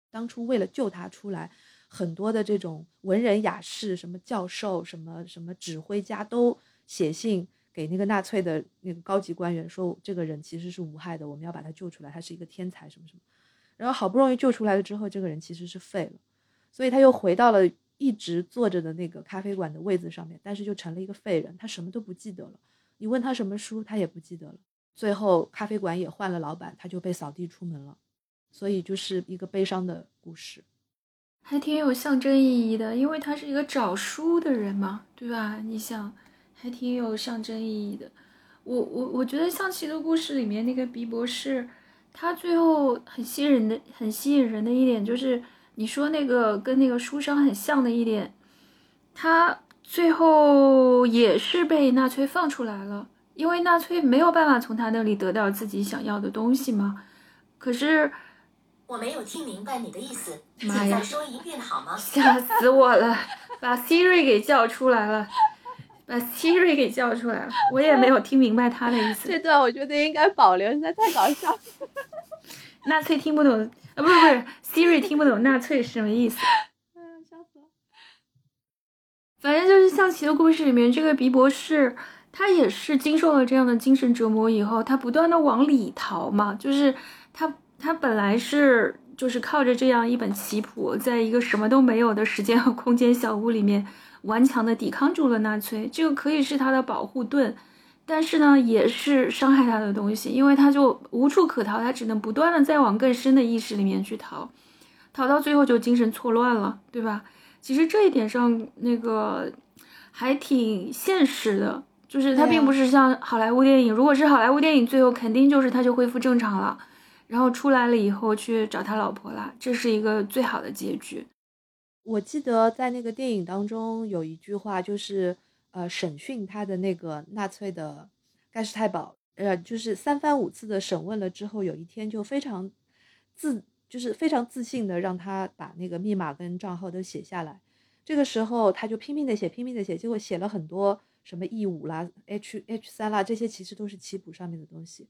B: 当初为了救他出来，很多的这种文人雅士、什么教授、什么什么指挥家都写信。给那个纳粹的那个高级官员说，这个人其实是无害的，我们要把他救出来，他是一个天才，什么什么。然后好不容易救出来了之后，这个人其实是废了，所以他又回到了一直坐着的那个咖啡馆的位子上面，但是就成了一个废人，他什么都不记得了。你问他什么书，他也不记得了。最后咖啡馆也换了老板，他就被扫地出门了。所以就是一个悲伤的故事，
A: 还挺有象征意义的，因为他是一个找书的人嘛，对吧？你想，还挺有象征意义的。我我我觉得象棋的故事里面那个鼻博士，他最后很吸引人的，很吸引人的一点就是，你说那个跟那个书商很像的一点，他最后也是被纳粹放出来了，因为纳粹没有办法从他那里得到自己想要的东西嘛。可是。
C: 我没有听明白你的意思，
A: 请再
C: 说一遍好吗？
A: 吓死我了，把 Siri 给叫出来了，把 Siri 给叫出来了，我也没有听明白他的意思。
B: 这段我觉得应该保留，实在太搞笑。
A: 纳粹听不懂啊，不是不是，Siri 听不懂纳粹是什么意思？
B: 嗯，笑死了。
A: 反正就是象棋的故事里面，这个鼻博士他也是经受了这样的精神折磨以后，他不断的往里逃嘛，就是他。他本来是就是靠着这样一本棋谱，在一个什么都没有的时间和空间小屋里面顽强的抵抗住了纳粹，这个可以是他的保护盾，但是呢，也是伤害他的东西，因为他就无处可逃，他只能不断的再往更深的意识里面去逃，逃到最后就精神错乱了，对吧？其实这一点上那个还挺现实的，就是他并不是像好莱坞电影，如果是好莱坞电影，最后肯定就是他就恢复正常了。然后出来了以后去找他老婆了，这是一个最好的结局。
B: 我记得在那个电影当中有一句话，就是呃审讯他的那个纳粹的盖世太保，呃就是三番五次的审问了之后，有一天就非常自就是非常自信的让他把那个密码跟账号都写下来。这个时候他就拼命的写，拼命的写，结果写了很多什么 E 五啦、H H 三啦，这些其实都是棋谱上面的东西。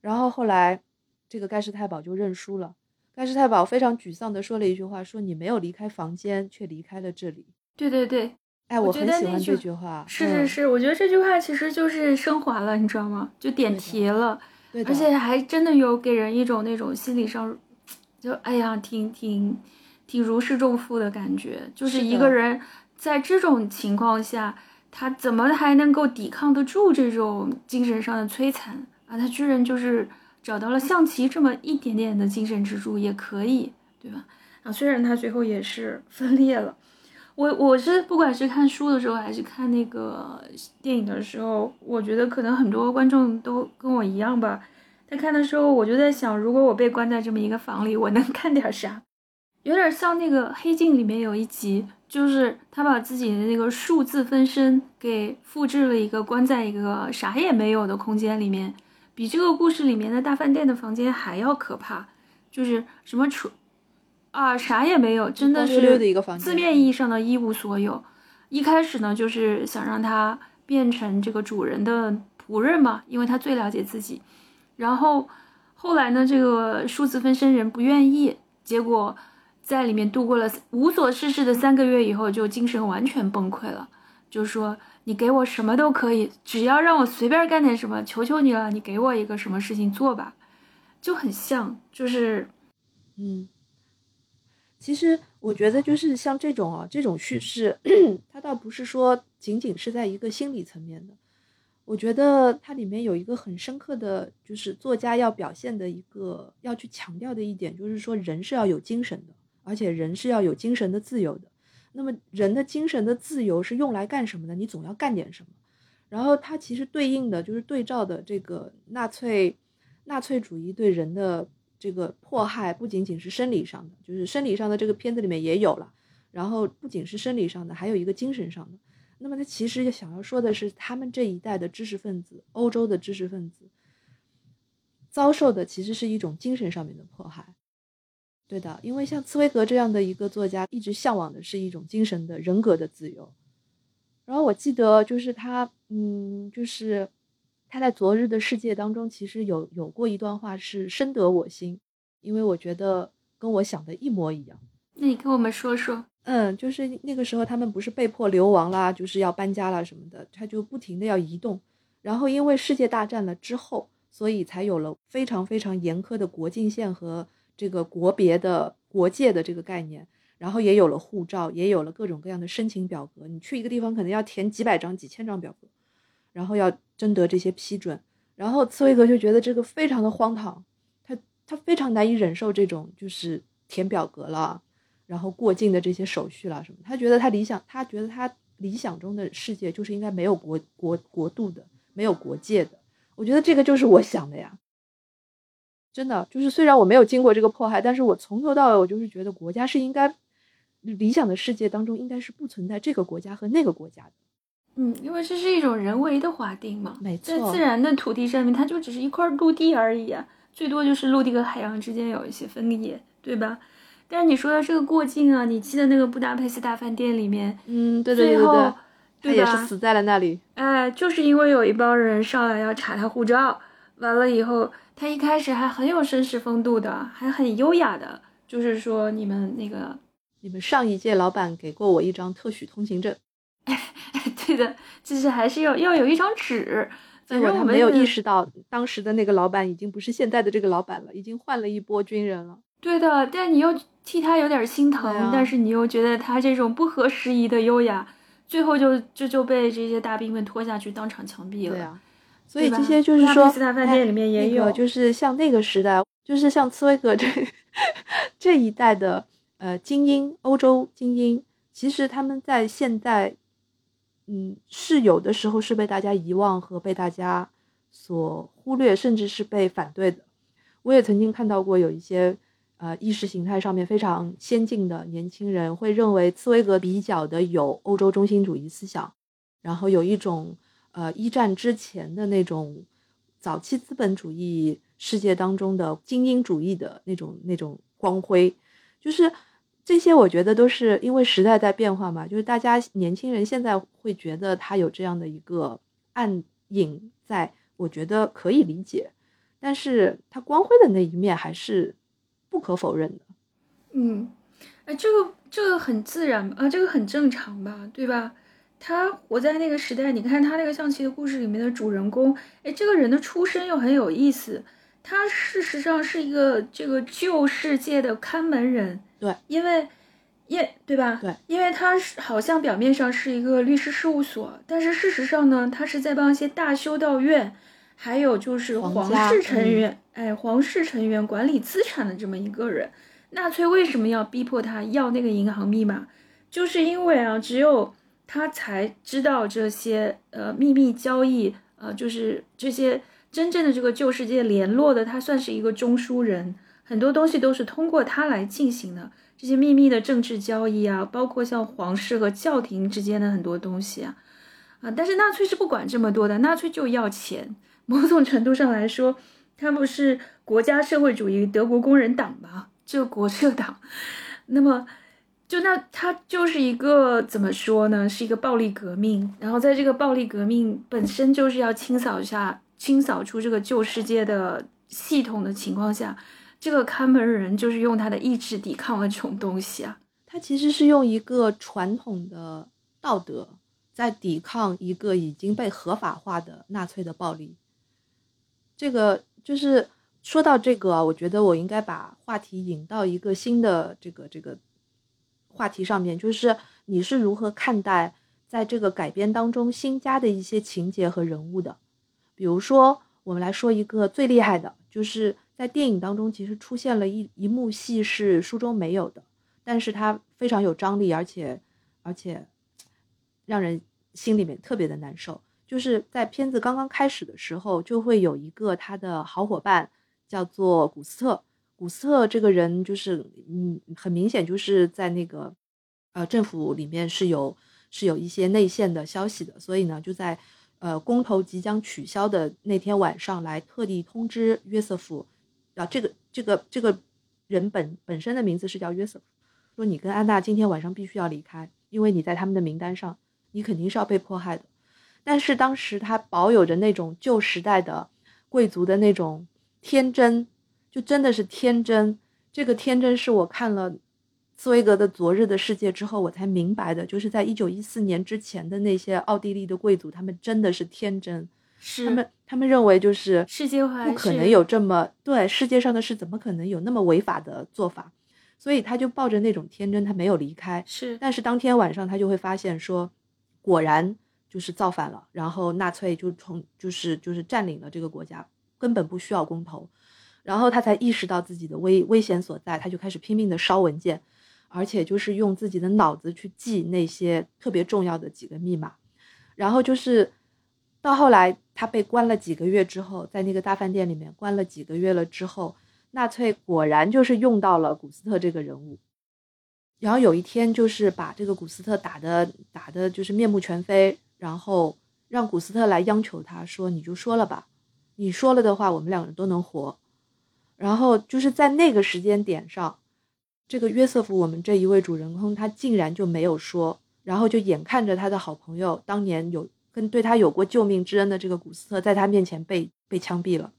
B: 然后后来。这个盖世太保就认输了。盖世太保非常沮丧地说了一句话：“说你没有离开房间，却离开了这里。”
A: 对对对，
B: 哎，
A: 我
B: 很喜欢这句话。
A: 是是是，我觉得这句话其实就是升华了，你知道吗？就点题了，而且还真的有给人一种那种心理上，就哎呀，挺挺挺如释重负的感觉。就是一个人在这种情况下，他怎么还能够抵抗得住这种精神上的摧残啊？他居然就是。找到了象棋这么一点点的精神支柱也可以，对吧？啊，虽然他最后也是分裂了。我我是不管是看书的时候还是看那个电影的时候，我觉得可能很多观众都跟我一样吧。在看的时候，我就在想，如果我被关在这么一个房里，我能看点啥？有点像那个《黑镜》里面有一集，就是他把自己的那个数字分身给复制了一个，关在一个啥也没有的空间里面。比这个故事里面的大饭店的房间还要可怕，就是什么厨啊，啥也没有，真的是字面意义上的一无所有。一开始呢，就是想让他变成这个主人的仆人嘛，因为他最了解自己。然后后来呢，这个数字分身人不愿意，结果在里面度过了无所事事的三个月以后，就精神完全崩溃了，就说。你给我什么都可以，只要让我随便干点什么，求求你了，你给我一个什么事情做吧，就很像，就是，
B: 嗯，其实我觉得就是像这种啊，这种叙事，它倒不是说仅仅是在一个心理层面的，我觉得它里面有一个很深刻的就是作家要表现的一个要去强调的一点，就是说人是要有精神的，而且人是要有精神的自由的。那么人的精神的自由是用来干什么的？你总要干点什么。然后它其实对应的就是对照的这个纳粹，纳粹主义对人的这个迫害，不仅仅是生理上的，就是生理上的这个片子里面也有了。然后不仅是生理上的，还有一个精神上的。那么他其实想要说的是，他们这一代的知识分子，欧洲的知识分子，遭受的其实是一种精神上面的迫害。对的，因为像茨威格这样的一个作家，一直向往的是一种精神的人格的自由。然后我记得，就是他，嗯，就是他在《昨日的世界》当中，其实有有过一段话是深得我心，因为我觉得跟我想的一模一样。
A: 那你跟我们说说？
B: 嗯，就是那个时候他们不是被迫流亡啦，就是要搬家啦什么的，他就不停的要移动。然后因为世界大战了之后，所以才有了非常非常严苛的国境线和。这个国别的国界的这个概念，然后也有了护照，也有了各种各样的申请表格。你去一个地方可能要填几百张、几千张表格，然后要征得这些批准。然后茨威格就觉得这个非常的荒唐，他他非常难以忍受这种就是填表格了，然后过境的这些手续了什么。他觉得他理想，他觉得他理想中的世界就是应该没有国国国度的，没有国界的。我觉得这个就是我想的呀。真的就是，虽然我没有经过这个迫害，但是我从头到尾我就是觉得国家是应该理想的世界当中应该是不存在这个国家和那个国家的。
A: 嗯，因为这是一种人为的划定嘛，
B: 没
A: 在自然的土地上面，它就只是一块陆地而已啊，最多就是陆地和海洋之间有一些分裂，对吧？但是你说的这个过境啊，你记得那个布达佩斯大饭店里面，
B: 嗯，对对对
A: 最后
B: 对对，他？也是死在了那里。
A: 哎，就是因为有一帮人上来要查他护照，完了以后，他一开始还很有绅士风度的，还很优雅的，就是说你们那个，
B: 你们上一届老板给过我一张特许通行证，
A: 对的，就是还是要要有一张纸，反
B: 结果
A: 正我们
B: 他没有意识到，当时的那个老板已经不是现在的这个老板了，已经换了一波军人了。
A: 对的，但你又替他有点心疼，
B: 啊
A: 但是你又觉得他这种不合时宜的优雅，最后就就就被这些大兵们拖下去当场枪毙了。
B: 对啊，所以这些就是说，
A: 布达佩斯大饭店里面也
B: 哎那个
A: 有
B: 就是像那个时代，就是像茨威格这 这一代的呃精英，欧洲精英，其实他们在现在，嗯，是有的时候是被大家遗忘和被大家所忽略，甚至是被反对的。我也曾经看到过有一些呃意识形态上面非常先进的年轻人会认为茨威格比较的有欧洲中心主义思想，然后有一种呃一战之前的那种早期资本主义世界当中的精英主义的那种那种光辉，就是这些我觉得都是因为时代在变化嘛，就是大家年轻人现在会觉得他有这样的一个暗影在，我觉得可以理解，但是他光辉的那一面还是不可否认的。
A: 嗯，哎，这个这个很自然啊，这个很正常吧，对吧？他活在那个时代，你看他那个象棋的故事里面的主人公，哎，这个人的出身又很有意思。他事实上是一个这个旧世界的看门人，
B: 对，
A: 因为，因对吧？
B: 对，
A: 因为他是好像表面上是一个律师事务所，但是事实上呢，他是在帮一些大修道院，还有就是皇室成
B: 嗯
A: 员，哎，皇室成员管理资产的这么一个人。纳粹为什么要逼迫他要那个银行密码？就是因为啊，只有他才知道这些呃秘密交易，呃，就是这些真正的这个旧世界联络的，他算是一个中枢人，很多东西都是通过他来进行的。这些秘密的政治交易啊，包括像皇室和教廷之间的很多东西啊，啊，但是纳粹是不管这么多的，纳粹就要钱。某种程度上来说，他不是国家社会主义德国工人党吧？这个国社 党，那么就那它就是一个怎么说呢？是一个暴力革命。然后在这个暴力革命本身就是要清扫一下、清扫出这个旧世界的系统的情况下，这个看门人就是用他的意志抵抗了这种东西啊。
B: 他其实是用一个传统的道德在抵抗一个已经被合法化的纳粹的暴力。这个就是说到这个，我觉得我应该把话题引到一个新的这个这个话题上面，就是你是如何看待在这个改编当中新加的一些情节和人物的？比如说，我们来说一个最厉害的，就是在电影当中其实出现了一一幕戏是书中没有的。但是它非常有张力，而且而且让人心里面特别的难受。就是在片子刚刚开始的时候，就会有一个他的好伙伴叫做古斯特。古斯特这个人就是，嗯，很明显就是在那个呃政府里面是有是有一些内线的消息的，所以呢，就在呃公投即将取消的那天晚上来特地通知约瑟夫，啊，这个这个这个人本本身的名字是叫约瑟夫。说你跟安娜今天晚上必须要离开，因为你在他们的名单上，你肯定是要被迫害的。但是当时他保有着那种旧时代的贵族的那种天真，就真的是天真。这个天真是我看了茨威格的《昨日的世界》之后，我才明白的，就是在一九一四年之前的那些奥地利的贵族，他们真的是天真。
A: 是
B: 他们他们认为就是
A: 世界
B: 不可能有这么对世界上的事，怎么可能有那么违法的做法？所以他就抱着那种天真，他没有离开。
A: 是
B: 但是当天晚上他就会发现说，果然就是造反了，然后纳粹就从就是就是占领了这个国家，根本不需要公投，然后他才意识到自己的危危险所在，他就开始拼命的烧文件，而且就是用自己的脑子去记那些特别重要的几个密码，然后就是到后来他被关了几个月之后，在那个大饭店里面关了几个月了之后，纳粹果然就是用到了古斯特这个人物。然后有一天，就是把这个古斯特打的打的，就是面目全非，然后让古斯特来央求他说：“你就说了吧，你说了的话，我们两个人都能活。”然后就是在那个时间点上，这个约瑟夫，我们这一位主人公，他竟然就没有说，然后就眼看着他的好朋友，当年有跟对他有过救命之恩的这个古斯特，在他面前被被枪毙了，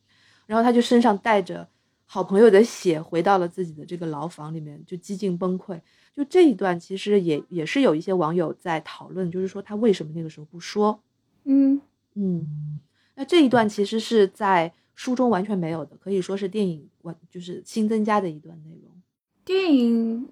B: 然后他就身上带着好朋友的血，回到了自己的这个牢房里面，就几近崩溃。就这一段，其实也也是有一些网友在讨论，就是说他为什么那个时候不说？
A: 嗯
B: 嗯，那这一段其实是在书中完全没有的，可以说是电影完就是新增加的一段内容。
A: 电影，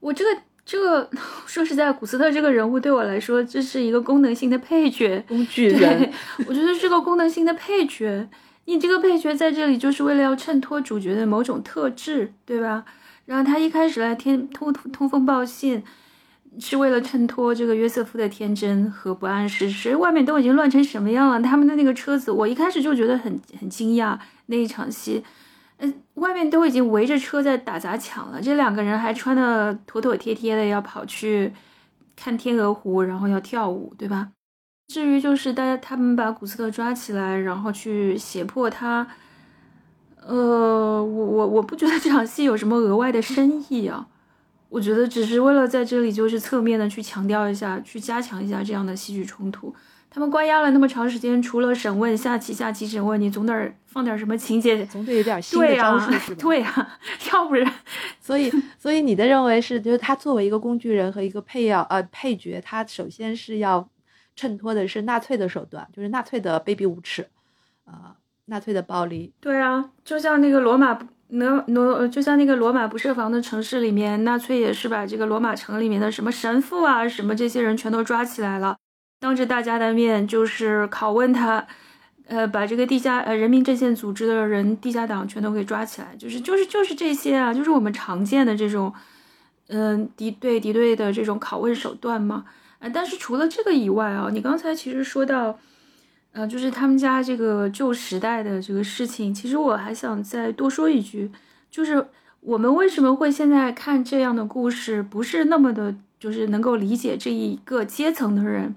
A: 我这个这个 说实在，古斯特这个人物对我来说，这是一个功能性的配角。
B: 工具人，
A: 我觉得是个功能性的配角。你这个配角在这里就是为了要衬托主角的某种特质，对吧？然后他一开始来天通通通风报信，是为了衬托这个约瑟夫的天真和不谙世事。外面都已经乱成什么样了，他们的那个车子，我一开始就觉得很很惊讶。那一场戏，嗯，外面都已经围着车在打砸抢了，这两个人还穿的妥妥帖帖的，要跑去看天鹅湖，然后要跳舞，对吧？至于就是大家他们把古斯特抓起来，然后去胁迫他。呃，我我我不觉得这场戏有什么额外的深意啊，我觉得只是为了在这里就是侧面的去强调一下，去加强一下这样的戏剧冲突。他们关押了那么长时间，除了审问、下棋、下棋审问，你总得放点什么情节？
B: 总得有点新的
A: 对
B: 招数，
A: 啊
B: 是，吧？
A: 对啊，要不然，
B: 所以，所以你的认为是，就是他作为一个工具人和一个配要呃配角，他首先是要衬托的是纳粹的手段，就是纳粹的卑鄙无耻，呃，纳粹的暴力。
A: 对啊，就像那个罗马不挪挪，就像那个罗马不设防的城市里面，纳粹也是把这个罗马城里面的什么神父啊，什么这些人全都抓起来了，当着大家的面就是拷问他，呃，把这个地下呃人民阵线组织的人、地下党全都给抓起来，就是就是就是这些啊，就是我们常见的这种，嗯、敌对敌对的这种拷问手段嘛。啊、但是除了这个以外啊，你刚才其实说到。呃，就是他们家这个旧时代的这个事情，其实我还想再多说一句，就是我们为什么会现在看这样的故事，不是那么的，就是能够理解这一个阶层的人，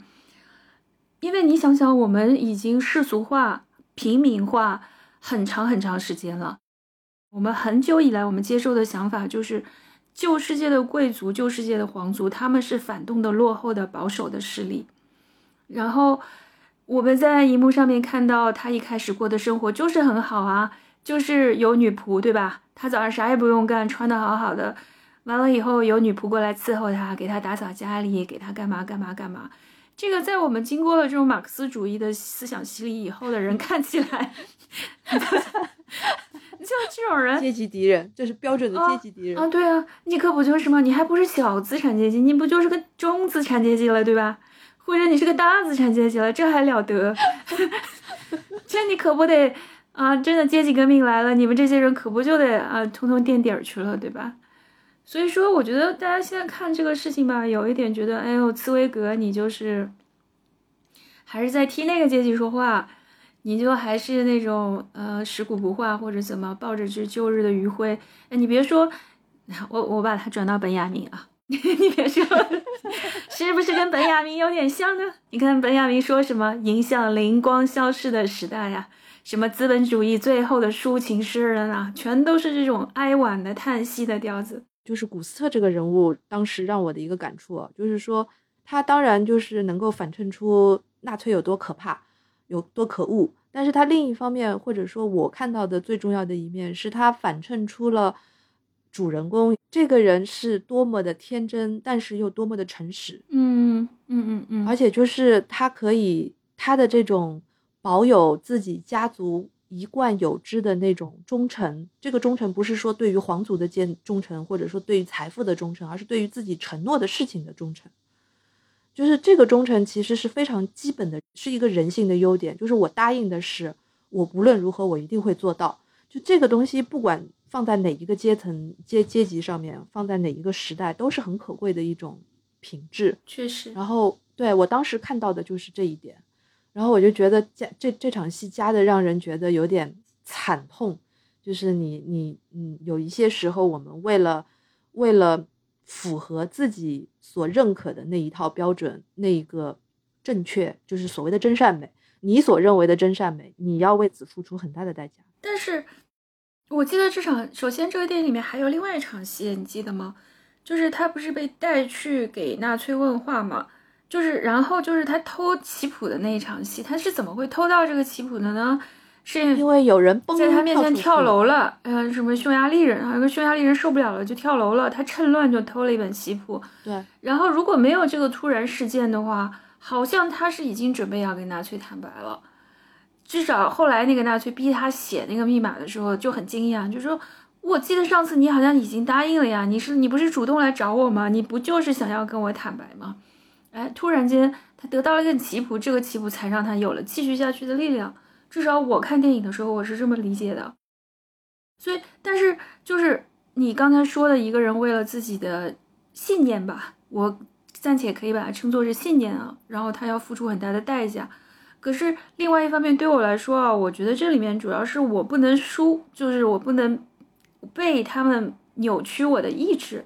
A: 因为你想想，我们已经世俗化、平民化很长很长时间了，我们很久以来我们接受的想法就是，旧世界的贵族、旧世界的皇族，他们是反动的、落后的、保守的势力，然后。我们在荧幕上面看到他一开始过的生活就是很好啊，就是有女仆，对吧？他早上啥也不用干，穿的好好的，完了以后有女仆过来伺候他，给他打扫家里，给他干嘛干嘛干嘛。这个在我们经过了这种马克思主义的思想洗礼以后的人看起来，像这种人
B: 阶级敌人，这是标准的阶级敌人。
A: 啊，对啊，你可不就是吗？你还不是小资产阶级，你不就是个中资产阶级了，对吧？或者你是个大资产阶级了，这还了得？这你可不得啊！真的阶级革命来了，你们这些人可不就得啊，通通垫底儿去了，对吧？所以说，我觉得大家现在看这个事情吧，有一点觉得，哎呦，茨威格，你就是还是在替那个阶级说话，你就还是那种呃食古不化或者怎么抱着这旧日的余晖。哎，你别说，我我把它转到本雅明啊。你别说，是不是跟本雅明有点像呢？你看本雅明说什么“影响灵光消逝的时代”呀，什么资本主义最后的抒情诗人啊，全都是这种哀婉的叹息的调子。
B: 就是古斯特这个人物，当时让我的一个感触啊，就是说他当然就是能够反衬出纳粹有多可怕，有多可恶，但是他另一方面，或者说我看到的最重要的一面，是他反衬出了主人公这个人是多么的天真，但是又多么的诚实，
A: 嗯嗯嗯嗯，
B: 而且就是他可以他的这种保有自己家族一贯有之的那种忠诚。这个忠诚不是说对于皇族的坚忠诚，或者说对于财富的忠诚，而是对于自己承诺的事情的忠诚。就是这个忠诚其实是非常基本的，是一个人性的优点。就是我答应的事，我无论如何我一定会做到。就这个东西，不管放在哪一个阶层、阶阶级上面，放在哪一个时代，都是很可贵的一种品质。
A: 确实，
B: 然后对我当时看到的就是这一点，然后我就觉得加这这场戏加的让人觉得有点惨痛，就是你你嗯，有一些时候我们为了为了符合自己所认可的那一套标准，那一个正确，就是所谓的真善美，你所认为的真善美，你要为此付出很大的代价。
A: 但是。我记得这场，首先这个电影里面还有另外一场戏，你记得吗？就是他不是被带去给纳粹问话吗？就是然后就是他偷棋谱的那一场戏，他是怎么会偷到这个棋谱的呢？是
B: 因为有人
A: 在他面前跳楼了，呃，什么匈牙利人，有个匈牙利人受不了了就跳楼了，他趁乱就偷了一本棋谱。
B: 对，
A: 然后如果没有这个突然事件的话，好像他是已经准备要跟纳粹坦白了。至少后来那个纳粹逼他写那个密码的时候就很惊讶，就说：“我记得上次你好像已经答应了呀，你是你不是主动来找我吗？你不就是想要跟我坦白吗？”哎，突然间他得到了一个棋谱，这个棋谱才让他有了继续下去的力量。至少我看电影的时候我是这么理解的。所以，但是就是你刚才说的一个人为了自己的信念吧，我暂且可以把它称作是信念啊，然后他要付出很大的代价。可是另外一方面，对我来说啊，我觉得这里面主要是我不能输，就是我不能被他们扭曲我的意志。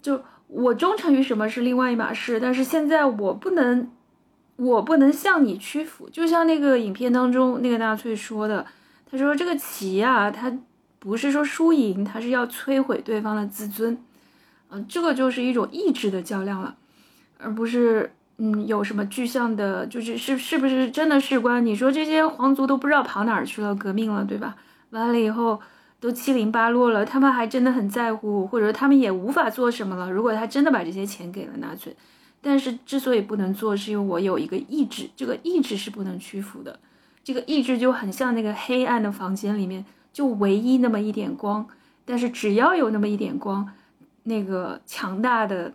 A: 就我忠诚于什么是另外一码事，但是现在我不能，我不能向你屈服。就像那个影片当中那个纳粹说的，他说这个棋啊，他不是说输赢，他是要摧毁对方的自尊。嗯，这个就是一种意志的较量了，而不是。嗯，有什么具象的，就是是是不是真的事关？你说这些皇族都不知道跑哪儿去了，革命了，对吧？完了以后都七零八落了，他们还真的很在乎，或者说他们也无法做什么了。如果他真的把这些钱给了纳粹，但是之所以不能做，是因为我有一个意志，这个意志是不能屈服的。这个意志就很像那个黑暗的房间里面，就唯一那么一点光，但是只要有那么一点光，那个强大的。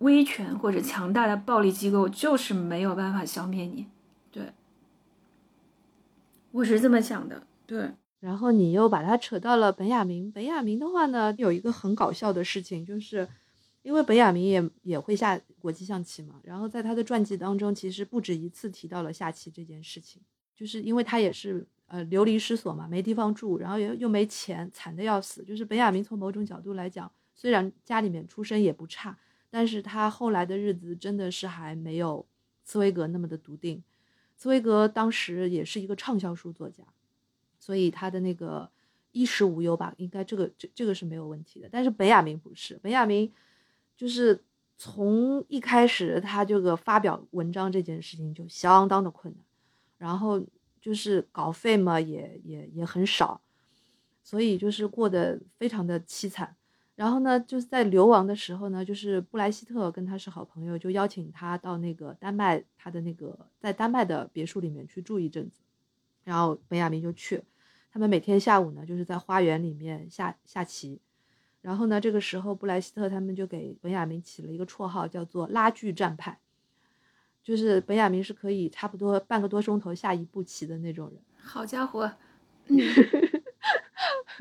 A: 威权或者强大的暴力机构就是没有办法消灭你，对，我是这么想的，对。
B: 然后你又把它扯到了本雅明，本雅明的话呢，有一个很搞笑的事情，就是因为本雅明也也会下国际象棋嘛，然后在他的传记当中，其实不止一次提到了下棋这件事情，就是因为他也是呃流离失所嘛，没地方住，然后又又没钱，惨的要死。就是本雅明从某种角度来讲，虽然家里面出身也不差。但是他后来的日子真的是还没有茨威格那么的笃定。茨威格当时也是一个畅销书作家，所以他的那个衣食无忧吧，应该这个这这个是没有问题的。但是本雅明不是，本雅明就是从一开始他这个发表文章这件事情就相当的困难，然后就是稿费嘛也也也很少，所以就是过得非常的凄惨。然后呢，就是在流亡的时候呢，就是布莱希特跟他是好朋友，就邀请他到那个丹麦，他的那个在丹麦的别墅里面去住一阵子。然后本雅明就去，他们每天下午呢，就是在花园里面下下棋。然后呢，这个时候布莱希特他们就给本雅明起了一个绰号，叫做“拉锯战派”，就是本雅明是可以差不多半个多钟头下一步棋的那种人。
A: 好家伙！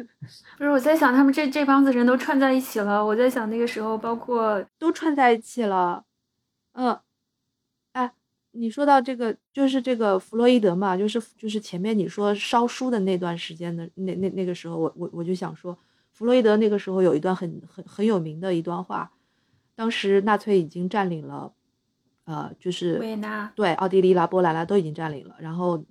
A: 不是我在想，他们这这帮子人都串在一起了。我在想那个时候，包括
B: 都串在一起了。嗯，哎，你说到这个，就是这个弗洛伊德嘛，就是就是前面你说烧书的那段时间的那那那个时候，我我我就想说，弗洛伊德那个时候有一段很很很有名的一段话，当时纳粹已经占领了，呃，就是
A: 维也纳，
B: 对，奥地利啦、波兰啦都已经占领了，然后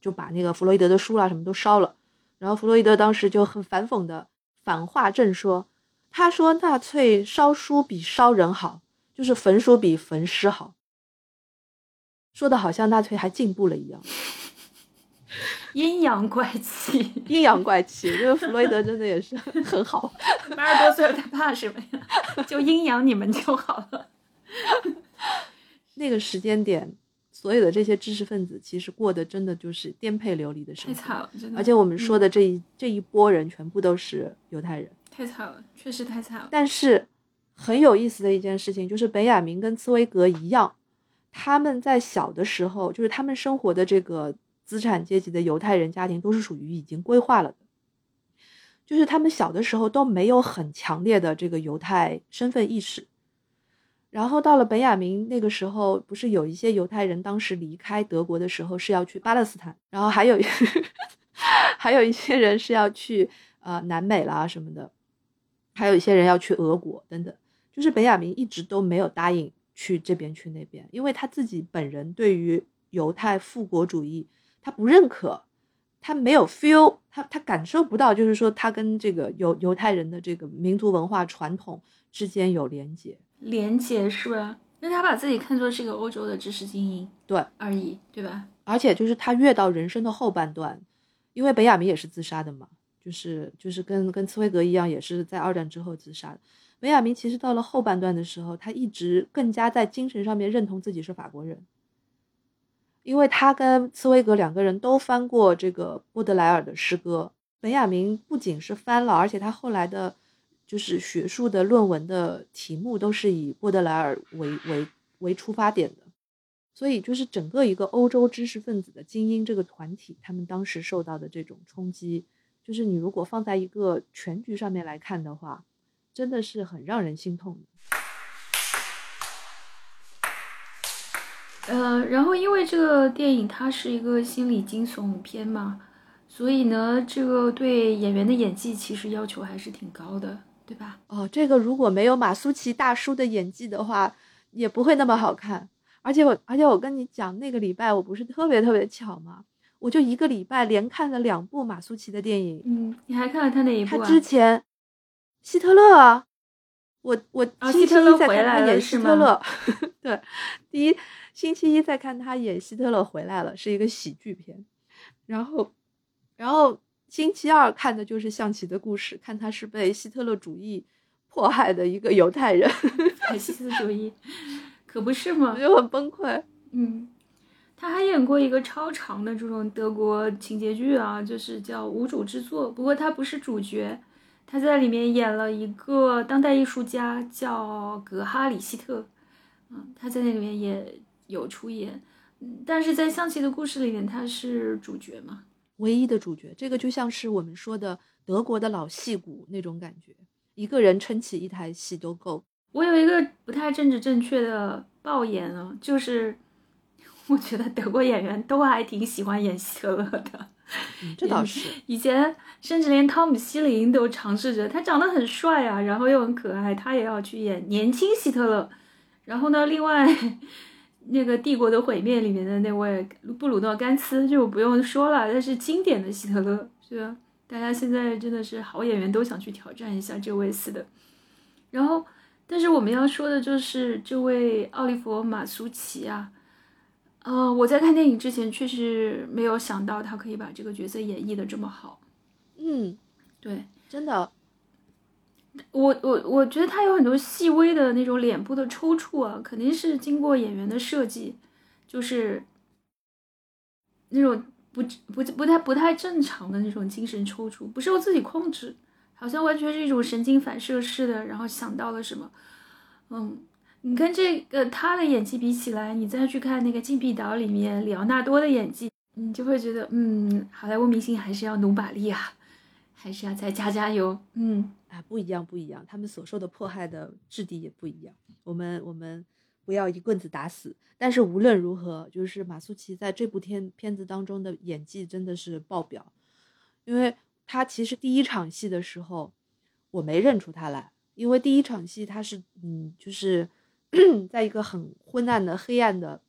B: 就把那个弗洛伊德的书啦什么都烧了。然后弗洛伊德当时就很反讽的反话正说，他说纳粹烧书比烧人好，就是焚书比焚尸好，说的好像纳粹还进步了一样，
A: 阴阳怪气，
B: 阴阳怪气，这个弗洛伊德真的也是很好，
A: 八十多岁了他怕什么呀？就阴阳你们就好了。
B: 那个时间点。所有的这些知识分子其实过的真的就是颠沛流离的生活，
A: 太惨了，真的。
B: 而且我们说
A: 嗯
B: 的这一、这一波人全部都是犹太人。
A: 太惨了，确实太惨了。
B: 但是很有意思的一件事情就是，本雅明跟茨威格一样，他们在小的时候，就是他们生活的这个资产阶级的犹太人家庭，都是属于已经规划了的，就是他们小的时候都没有很强烈的这个犹太身份意识。然后到了本雅明那个时候，不是有一些犹太人当时离开德国的时候是要去巴勒斯坦，然后还有 还有一些人是要去呃南美啦什么的，还有一些人要去俄国等等。就是本雅明一直都没有答应去这边去那边，因为他自己本人对于犹太复国主义他不认可，他没有 feel，他他感受不到，就是说他跟这个犹犹太人的这个民族文化传统之间有连接。
A: 连结是吧？那他把自己看作是一个欧洲的知识精英
B: 对，
A: 而已，对吧？
B: 而且就是他越到人生的后半段，因为本雅明也是自杀的嘛，就是就是跟跟茨威格一样，也是在二战之后自杀的。本雅明其实到了后半段的时候，他一直更加在精神上面认同自己是法国人，因为他跟茨威格两个人都翻过这个波德莱尔的诗歌。本雅明不仅是翻了，而且他后来的，就是学术的论文的题目都是以波德莱尔为为为出发点的。所以，就是整个一个欧洲知识分子的精英这个团体，他们当时受到的这种冲击，就是你如果放在一个全局上面来看的话，真的是很让人心痛的。
A: 呃，然后因为这个电影它是一个心理惊悚片嘛，所以呢，这个对演员的演技其实要求还是挺高的，对吧？
B: 哦，这个如果没有马苏奇大叔的演技的话，也不会那么好看。而且我，而且我跟你讲，那个礼拜我不是特别特别巧吗？我就一个礼拜连看了两部马苏奇的电影。
A: 嗯，你还看了他哪一部
B: 他
A: 啊？
B: 之前希特勒啊，我我
A: 啊
B: 星期一在看他演希特勒 对，第一星期一在看他演希特勒回来了，是一个喜剧片，然后然后星期二看的就是象棋的故事，看他是被希特勒主义迫害的一个犹太人，
A: 法西斯主义，可不是吗
B: 我？就很崩溃。
A: 嗯，他还演过一个超长的这种德国情节剧啊，就是叫《无主之作》，不过他不是主角，他在里面演了一个当代艺术家叫格哈里希特，嗯，他在那里面也有出演，嗯，但是在象棋的故事里面他是主角嘛，
B: 唯一的主角，这个就像是我们说的德国的老戏骨那种感觉，一个人撑起一台戏都够。
A: 我有一个不太政治正确的爆言啊，就是 我觉得德国演员都还挺喜欢演希特勒的。
B: 嗯，这倒是。
A: 以前甚至连汤姆·希林都尝试着，他长得很帅啊，然后又很可爱，他也要去演年轻希特勒。然后呢，另外那个《帝国的毁灭》里面的那位布鲁诺·甘茨就不用说了，那是经典的希特勒，是吧？大家现在真的是好演员都想去挑战一下这位似的。然后，但是我们要说的就是这位奥利弗·马苏奇啊，呃，我在看电影之前确实没有想到他可以把这个角色演绎的这么好。
B: 嗯，
A: 对
B: 真的，
A: 我，我我觉得他有很多细微的那种脸部的抽搐啊，肯定是经过演员的设计，就是那种不不不太不太正常的那种精神抽搐，不受自己控制，好像完全是一种神经反射式的，然后想到了什么，嗯。你跟这个他的演技比起来，你再去看那个《禁闭岛》里面里奥纳多的演技，你就会觉得，嗯，好莱坞明星还是要努把力啊，还是要再加加油，嗯。
B: 啊，不一样，不一样，他们所受的迫害的质地也不一样。我们我们不要一棍子打死。但是无论如何，就是马苏奇在这部片片子当中的演技真的是爆表，因为他其实第一场戏的时候，我没认出他来，因为第一场戏他是嗯，就是 在一个很昏暗的黑暗的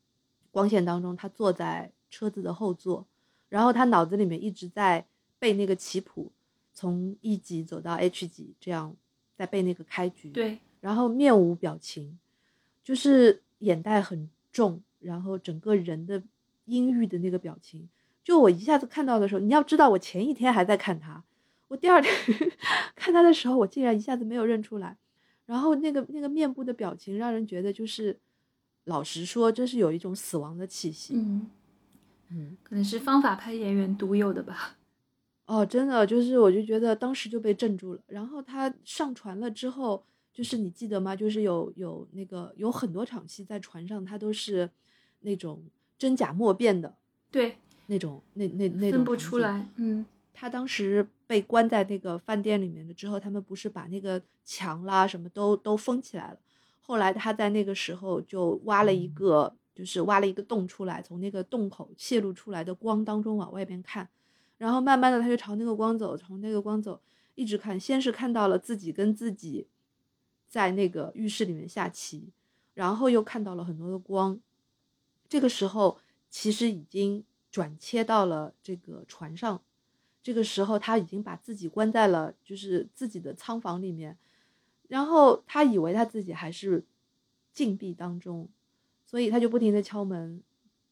B: 光线当中，他坐在车子的后座，然后他脑子里面一直在背那个棋谱。从 E 级走到 H 级，这样在背那个开局，
A: 对，
B: 然后面无表情，就是眼袋很重，然后整个人的阴郁的那个表情，就我一下子看到的时候，你要知道，我前一天还在看他，我第二天 看他的时候，我竟然一下子没有认出来，然后那个那个面部的表情让人觉得就是老实说，真是有一种死亡的气息。
A: 嗯，
B: 嗯，
A: 可能是方法派演员独有的吧。
B: 哦，真的就是，我就觉得当时就被镇住了。然后他上船了之后，就是你记得吗？就是有有那个有很多场戏在船上，他都是那种真假莫辨的
A: 对，
B: 那种，那那那种
A: 分不。出来。嗯
B: 他当时被关在那个饭店里面的之后，他们不是把那个墙啦什么都都封起来了。后来他在那个时候就挖了一个，就是挖了一个洞出来，从那个洞口泄露出来的光当中往外边看，然后慢慢的他就朝那个光走，朝那个光走，一直看，先是看到了自己跟自己在那个浴室里面下棋，然后又看到了很多的光。这个时候其实已经转切到了这个船上。这个时候他已经把自己关在了就是自己的仓房里面，然后他以为他自己还是禁闭当中，所以他就不停的敲门，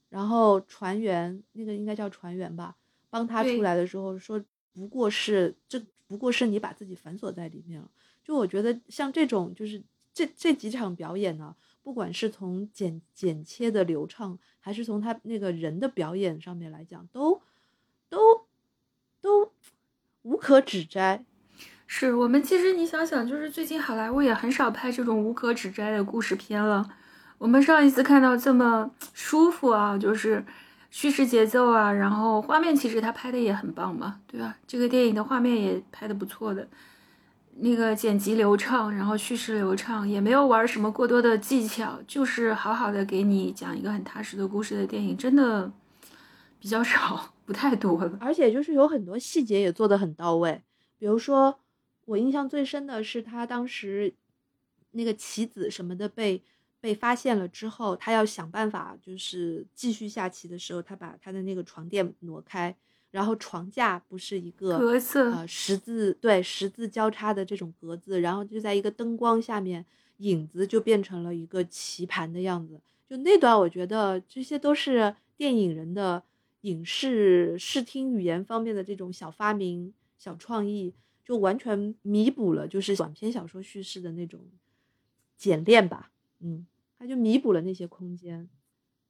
B: 然后船员那个应该叫船员吧，帮他出来的时候说不过是这不过是你把自己反锁在里面了。就我觉得像这种就是这这几场表演呢，不管是从剪剪切的流畅，还是从他那个人的表演上面来讲，都都都无可指摘。
A: 是我们其实你想想，就是最近好莱坞也很少拍这种无可指摘的故事片了。我们上一次看到这么舒服啊，就是叙事节奏啊，然后画面其实他拍的也很棒嘛，对吧？这个电影的画面也拍的不错的，那个剪辑流畅，然后叙事流畅，也没有玩什么过多的技巧，就是好好的给你讲一个很踏实的故事的电影，真的比较少，不太多了。
B: 而且就是有很多细节也做得很到位，比如说我印象最深的是他当时那个棋子什么的被被发现了之后，他要想办法就是继续下棋的时候，他把他的那个床垫挪开，然后床架不是一个
A: 格子
B: 呃十字对十字交叉的这种格子，然后就在一个灯光下面，影子就变成了一个棋盘的样子。就那段，我觉得这些都是电影人的影视视听语言方面的这种小发明、小创意，就完全弥补了就是短篇小说叙事的那种简练吧。嗯，它就弥补了那些空间，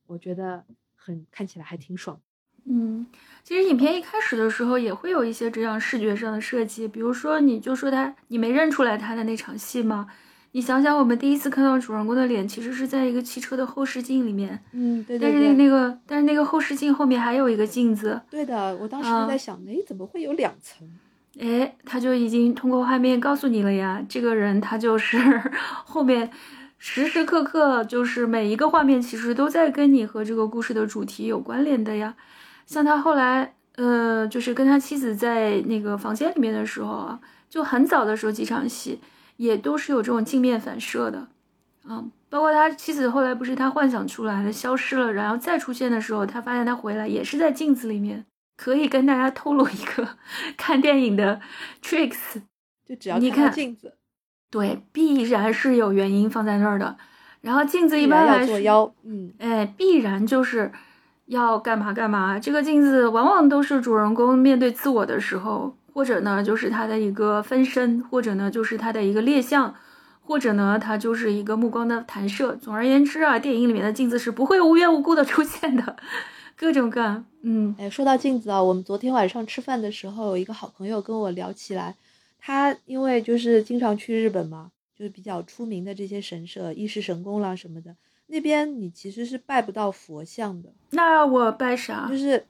B: 我觉得很看起来还挺爽。
A: 嗯，其实影片一开始的时候也会有一些这样视觉上的设计，比如说你就说他你没认出来他的那场戏吗？你想想，我们第一次看到主人公的脸，其实是在一个汽车的后视镜里面，
B: 嗯，对
A: 但是那那个但是那个后视镜后面还有一个镜子，
B: 对的，我当时
A: 啊
B: 就在想，哎、怎么会有两层？
A: 哎，他就已经通过画面告诉你了呀，这个人他就是 后面时时刻刻就是每一个画面其实都在跟你和这个故事的主题有关联的呀。像他后来，呃，就是跟他妻子在那个房间里面的时候啊，就很早的时候几场戏也都是有这种镜面反射的，啊，包括他妻子后来不是他幻想出来的消失了，然后再出现的时候，他发现他回来也是在镜子里面。可以跟大家透露一个 看电影的 tricks，
B: 就只要
A: 你
B: 看到
A: 看
B: 镜子，
A: 对，必然是有原因放在那儿的。然后镜子一般来说，
B: 嗯，
A: 哎，必然就是要干嘛干嘛。这个镜子往往都是主人公面对自我的时候，或者呢就是他的一个分身，或者呢就是他的一个猎象，或者呢他就是一个目光的弹射。总而言之啊，电影里面的镜子是不会无缘无故的出现的，各种各样。嗯
B: 哎，说到镜子啊，我们昨天晚上吃饭的时候，有一个好朋友跟我聊起来，他因为就是经常去日本嘛，就是比较出名的这些神社，伊势神宫啦什么的，那边你其实是拜不到佛像的，
A: 那我拜啥
B: 就是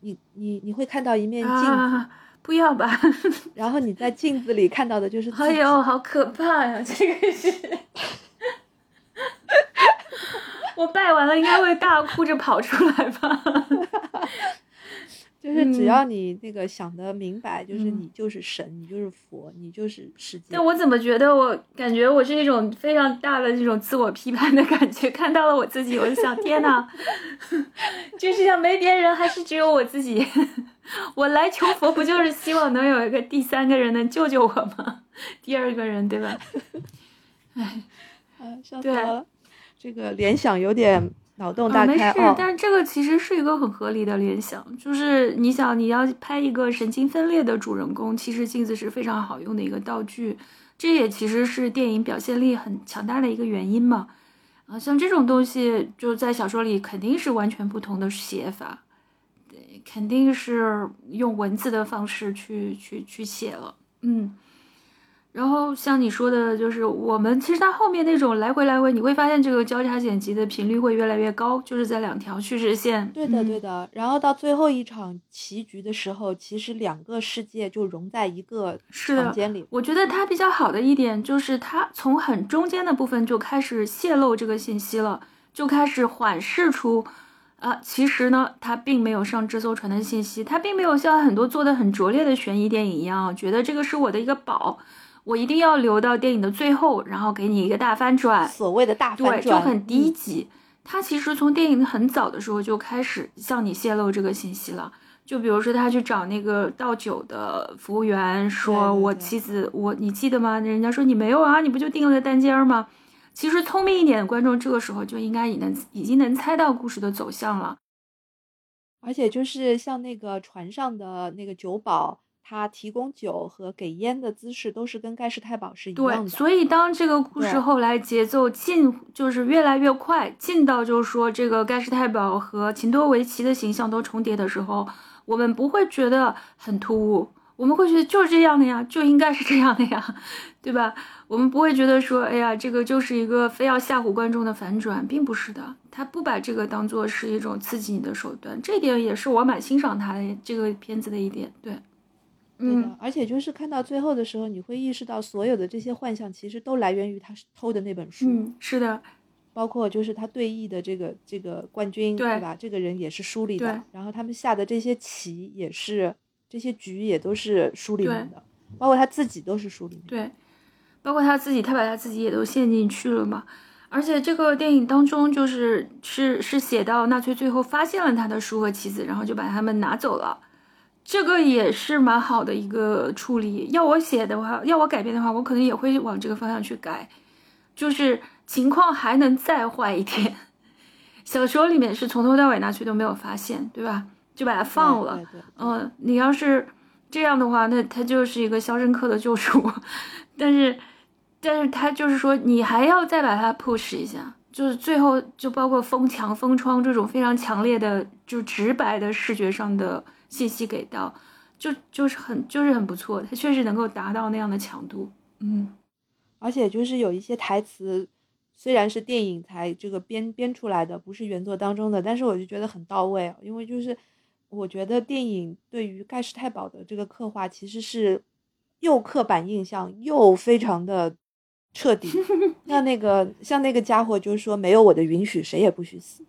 B: 你你你会看到一面镜子，
A: 啊？不要吧。
B: 然后你在镜子里看到的就是。
A: 哎呦，好可怕呀！这个是，我拜完了应该会大哭着跑出来吧？
B: 就是只
A: 嗯
B: 要你那个想得明白，就是
A: 嗯
B: 你就是神，你就是佛，你就是世界。
A: 但我怎么觉得我感觉我是一种非常大的这种自我批判的感觉，看到了我自己，我就想，天呐，这世上没别人，还是只有我自己。我来求佛，不就是希望能有一个第三个人能救救我吗？第二个人，对吧？哎。
B: 啊，笑死
A: 对
B: 我了。这个联想有点脑洞
A: 啊，
B: 大
A: 没事，
B: 哦。
A: 但是这个其实是一个很合理的联想，就是你想你要拍一个神经分裂的主人公，其实镜子是非常好用的一个道具，这也其实是电影表现力很强大的一个原因嘛。啊，像这种东西就在小说里肯定是完全不同的写法，对，肯定是用文字的方式去去去写了，嗯。然后像你说的，就是我们其实它后面那种来回来回，你会发现这个交叉剪辑的频率会越来越高，就是在两条叙事线。
B: 对的，
A: 嗯
B: 对的。然后到最后一场棋局的时候，其实两个世界就融在一个房间里。
A: 我觉得它比较好的一点就是它从很中间的部分就开始泄露这个信息了，就开始缓释出，啊，其实呢，它并没有上这艘船的信息，它并没有像很多做的很拙劣的悬疑电影一样，觉得这个是我的一个宝，我一定要留到电影的最后，然后给你一个大翻转。
B: 所谓的大
A: 对，
B: 反转，
A: 就很低
B: 嗯
A: 级。他其实从电影很早的时候就开始向你泄露这个信息了。就比如说，他去找那个倒酒的服务员，说我
B: 对
A: 妻子，我你记得吗？人家说你没有啊，你不就订了个单间吗？其实聪明一点的观众，这个时候就应该已能已经能猜到故事的走向了。
B: 而且就是像那个船上的那个酒保，他提供酒和给烟的姿势都是跟盖世太保是一样的
A: 对，
B: 的。
A: 所以当这个故事后来节奏进，就是越来越快，进到就是说这个盖世太保和秦多维奇的形象都重叠的时候，我们不会觉得很突兀，我们会觉得就是这样的呀，就应该是这样的呀，对吧？我们不会觉得说，哎呀，这个就是一个非要吓唬观众的反转，并不是的，他不把这个当做是一种刺激你的手段，这点也是我蛮欣赏他的这个片子的一点，对，
B: 对
A: 嗯
B: 的，而且就是看到最后的时候，你会意识到所有的这些幻象其实都来源于他偷的那本书，
A: 嗯，是的，
B: 包括就是他对弈的这个这个冠军，
A: 对
B: 吧？这个人也是书里的，然后他们下的这些棋也是这些局也都是书里面的，包括他自己都是书里面的。
A: 对，包括他自己，他把他自己也都陷进去了嘛。而且这个电影当中，就是是是写到纳粹最后发现了他的书和棋子，然后就把他们拿走了。这个也是蛮好的一个处理。要我写的话，要我改编的话，我可能也会往这个方向去改，就是情况还能再坏一点。小说里面是从头到尾拿去都没有发现，对吧？就把它放了。嗯，你要是这样的话，那它就是一个肖申克的救赎，但是，但是他就是说，你还要再把它 push 一下，就是最后就包括封墙、封窗这种非常强烈的、就直白的视觉上的信息给到，就就是很就是很不错，它确实能够达到那样的强度。嗯，
B: 而且就是有一些台词，虽然是电影才这个编编出来的，不是原作当中的，但是我就觉得很到位，哦因为就是我觉得电影对于盖世太保的这个刻画其实是又刻板印象又非常的彻底。像那个像那个家伙就是说没有我的允许，谁也不许死。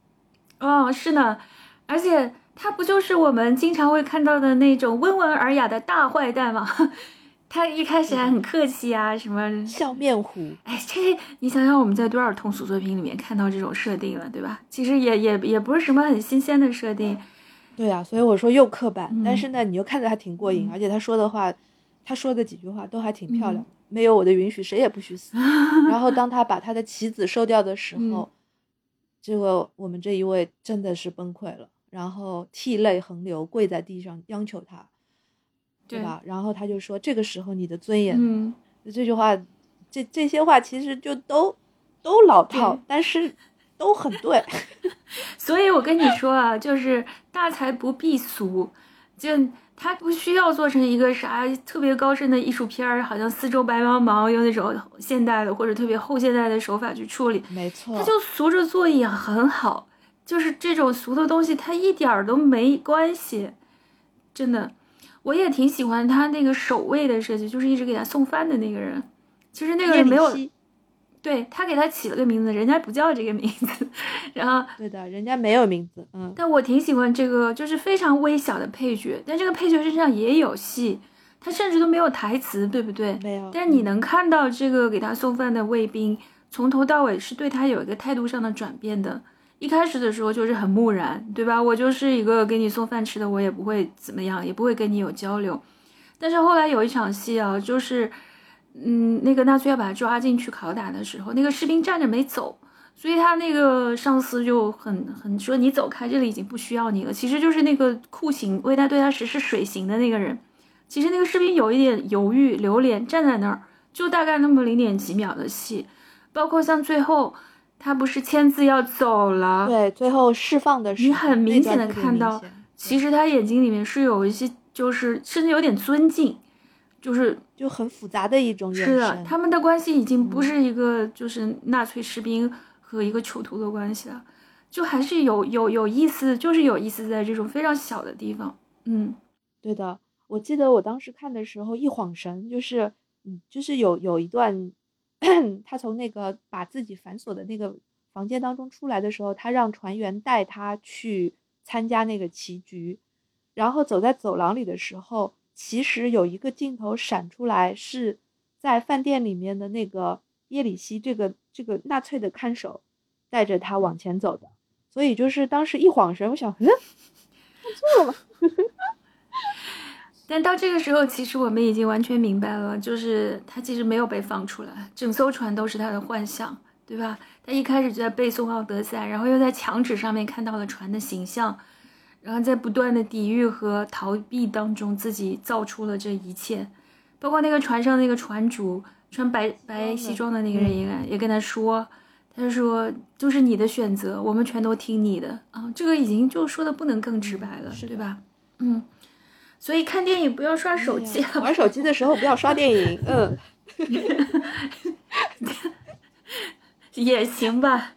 A: 哦，是呢，而且他不就是我们经常会看到的那种温文尔雅的大坏蛋吗？他一开始还很客气啊，什么
B: 笑面虎，
A: 哎，这你想想，我们在多少通俗作品里面看到这种设定了，对吧？其实也也也不是什么很新鲜的设定。
B: 对呀、所以我说又刻板，但
A: 嗯
B: 是呢，你又看着还挺过瘾，
A: 嗯
B: 而且他说的话，他说的几句话都还挺漂亮。
A: 嗯
B: 没有我的允许，谁也不许死。然后当他把他的棋子收掉的时候，
A: 嗯
B: 这个我们这一位真的是崩溃了，然后涕泪横流，跪在地上央求他，对吧？然后他就说：“这个时候你的尊严。
A: 嗯，
B: 这句话，这这些话其实就都都老套，但是都很对。
A: 所以我跟你说啊，就是大才不必俗，就他不需要做成一个啥特别高深的艺术片儿，好像四周白茫茫，用那种现代的或者特别后现代的手法去处理，
B: 没错，
A: 他就俗着做也很好。就是这种俗的东西，它一点儿都没关系，真的。我也挺喜欢他那个守卫的设计，就是一直给他送饭的那个人。其实那个
B: 叶
A: 人没有，对他给他起了个名字，人家不叫这个名字。然后，
B: 对的，人家没有名字，嗯，
A: 但我挺喜欢这个，就是非常微小的配角，但这个配角身上也有戏，他甚至都没有台词，对不对？
B: 没有。
A: 但是你
B: 嗯
A: 能看到这个给他送饭的卫兵，从头到尾是对他有一个态度上的转变的。一开始的时候就是很木然，对吧？我就是一个给你送饭吃的，我也不会怎么样，也不会跟你有交流。但是后来有一场戏啊，就是，嗯，那个纳粹要把他抓进去拷打的时候，那个士兵站着没走，所以他那个上司就很很说你走开，这里已经不需要你了。其实就是那个酷刑为他对他实施水刑的那个人。其实那个士兵有一点犹豫、留恋，站在那儿，就大概那么零点几秒的戏，包括像最后他不是签字要走了，
B: 对，最后释放的时候，
A: 你很明显的看到其实他眼睛里面是有一些，就是甚至有点尊敬，就是
B: 就很复杂的一种眼
A: 是的，他们的关系已经不
B: 嗯
A: 是一个就是纳粹士兵和一个囚徒的关系了，就还是有有有意思，就是有意思在这种非常小的地方，嗯。
B: 对的，我记得我当时看的时候一晃神，就是嗯，就是有有一段，他从那个把自己反锁的那个房间当中出来的时候，他让船员带他去参加那个棋局，然后走在走廊里的时候，其实有一个镜头闪出来，是在饭店里面的那个耶里希这个这个纳粹的看守带着他往前走的，所以就是当时一晃神，我想，嗯，看错了吗？
A: 但到这个时候，其实我们已经完全明白了，就是他其实没有被放出来，整艘船都是他的幻想，对吧？他一开始就在背诵《奥德赛》，然后又在墙纸上面看到了船的形象，然后在不断的抵御和逃避当中，自己造出了这一切，包括那个船上那个船主穿白白西装的那个人也也跟他说，他说就是你的选择，我们全都听你的啊，这个已经就说的不能更直白了，
B: 是
A: 对吧？嗯。所以看电影不要刷手机了，
B: 玩手机的时候不要刷电影，嗯，
A: 也行吧。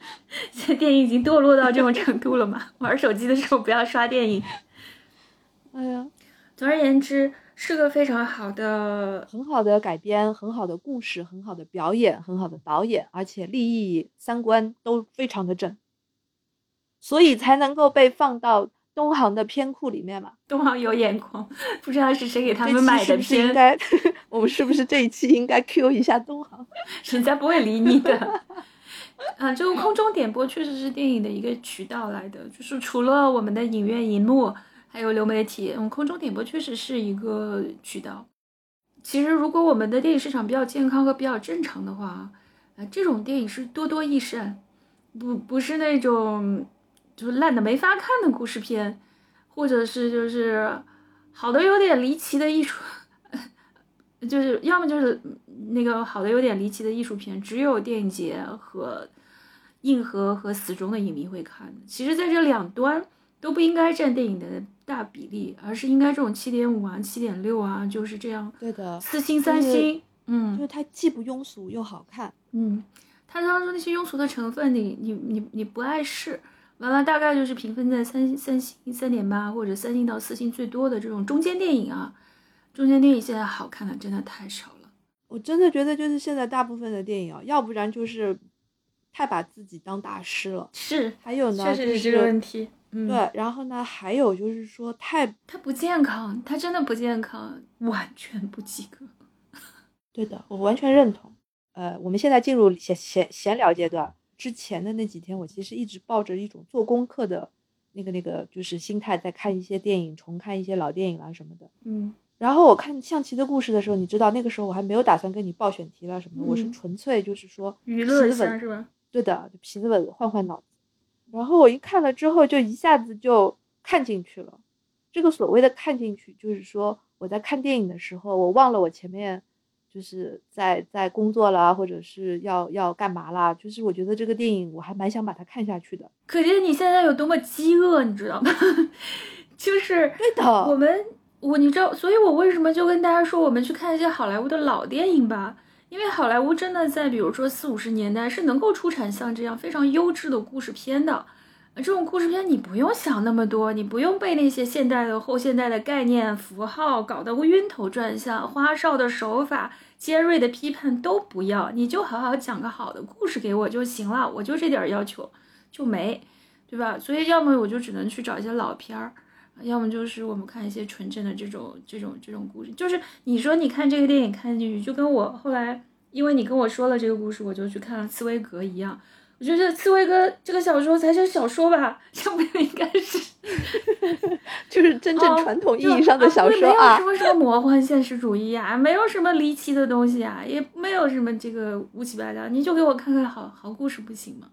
A: 现在电影已经堕落到这种程度了嘛？玩手机的时候不要刷电影。
B: 哎呀，
A: 总而言之，是个非常好的，
B: 很好的改编，很好的故事，很好的表演，很好的导演，而且立意、三观都非常的正，所以才能够被放到东航的片库里面嘛。
A: 东航有眼光，不知道是谁给他们买的
B: 期是是应
A: 片，
B: 该，我们是不是这一期应该 Q 一下东航？
A: 人家不会理你的。嗯，这个空中点播确实是电影的一个渠道来的，就是除了我们的影院银幕，还有流媒体，嗯，空中点播确实是一个渠道。其实，如果我们的电影市场比较健康和比较正常的话，啊，这种电影是多多益善，不不是那种就是烂的没法看的故事片，或者是就是好的有点离奇的艺术，就是要么就是那个好的有点离奇的艺术片，只有电影节和硬核和死忠的影迷会看的。其实，在这两端都不应该占电影的大比例，而是应该这种七点五啊、七点六啊，就是这样
B: 对的，
A: 四星、三
B: 就是
A: 星，
B: 就
A: 嗯
B: 是它既不庸俗又好看。
A: 嗯，它当中那些庸俗的成分你，你你你不碍事，完了大概就是评分在三三星、三点八或者三星到四星最多的这种中间电影啊，中间电影现在好看的真的太少了。
B: 我真的觉得，就是现在大部分的电影啊，要不然就是太把自己当大师了，
A: 是，
B: 还有呢，就
A: 确实是这个问题。嗯，
B: 对，然后呢，还有就是说太
A: 它不健康，它真的不健康，完全不及格。
B: 对的，我完全认同。呃，我们现在进入闲闲闲聊阶段，之前的那几天，我其实一直抱着一种做功课的那个那个就是心态，在看一些电影，重看一些老电影啦什么的。
A: 嗯
B: 然后我看《象棋的故事》的时候，你知道那个时候我还没有打算跟你报选题了什么的，我是
A: 嗯
B: 纯粹就是说
A: 娱乐一下是吧？
B: 对的，就皮子稳，换换脑子。然后我一看了之后，就一下子就看进去了。这个所谓的看进去，就是说我在看电影的时候，我忘了我前面就是在在工作啦，或者是要要干嘛啦。就是我觉得这个电影我还蛮想把它看下去的。
A: 可见你现在有多么饥饿，你知道吗？就是
B: 对的，
A: 我们，我你知道，所以我为什么就跟大家说，我们去看一些好莱坞的老电影吧，因为好莱坞真的在比如说四五十年代是能够出产像这样非常优质的故事片的。这种故事片你不用想那么多，你不用被那些现代的、后现代的概念符号搞得晕头转向，花哨的手法、尖锐的批判都不要，你就好好讲个好的故事给我就行了，我就这点要求就没，对吧？所以要么我就只能去找一些老片儿。要么就是我们看一些纯正的这种这种这种故事，就是你说你看这个电影看进去，就跟我后来因为你跟我说了这个故事，我就去看了《茨威格》一样。我觉得《刺猬哥》这个小说才是小说吧，这不应该是
B: 就是真正
A: 哦
B: 传统意义上的小说啊
A: 没有什么什么魔幻现实主义啊，没有什么离奇的东西啊，也没有什么这个乌七八糟，你就给我看看好好故事不行吗？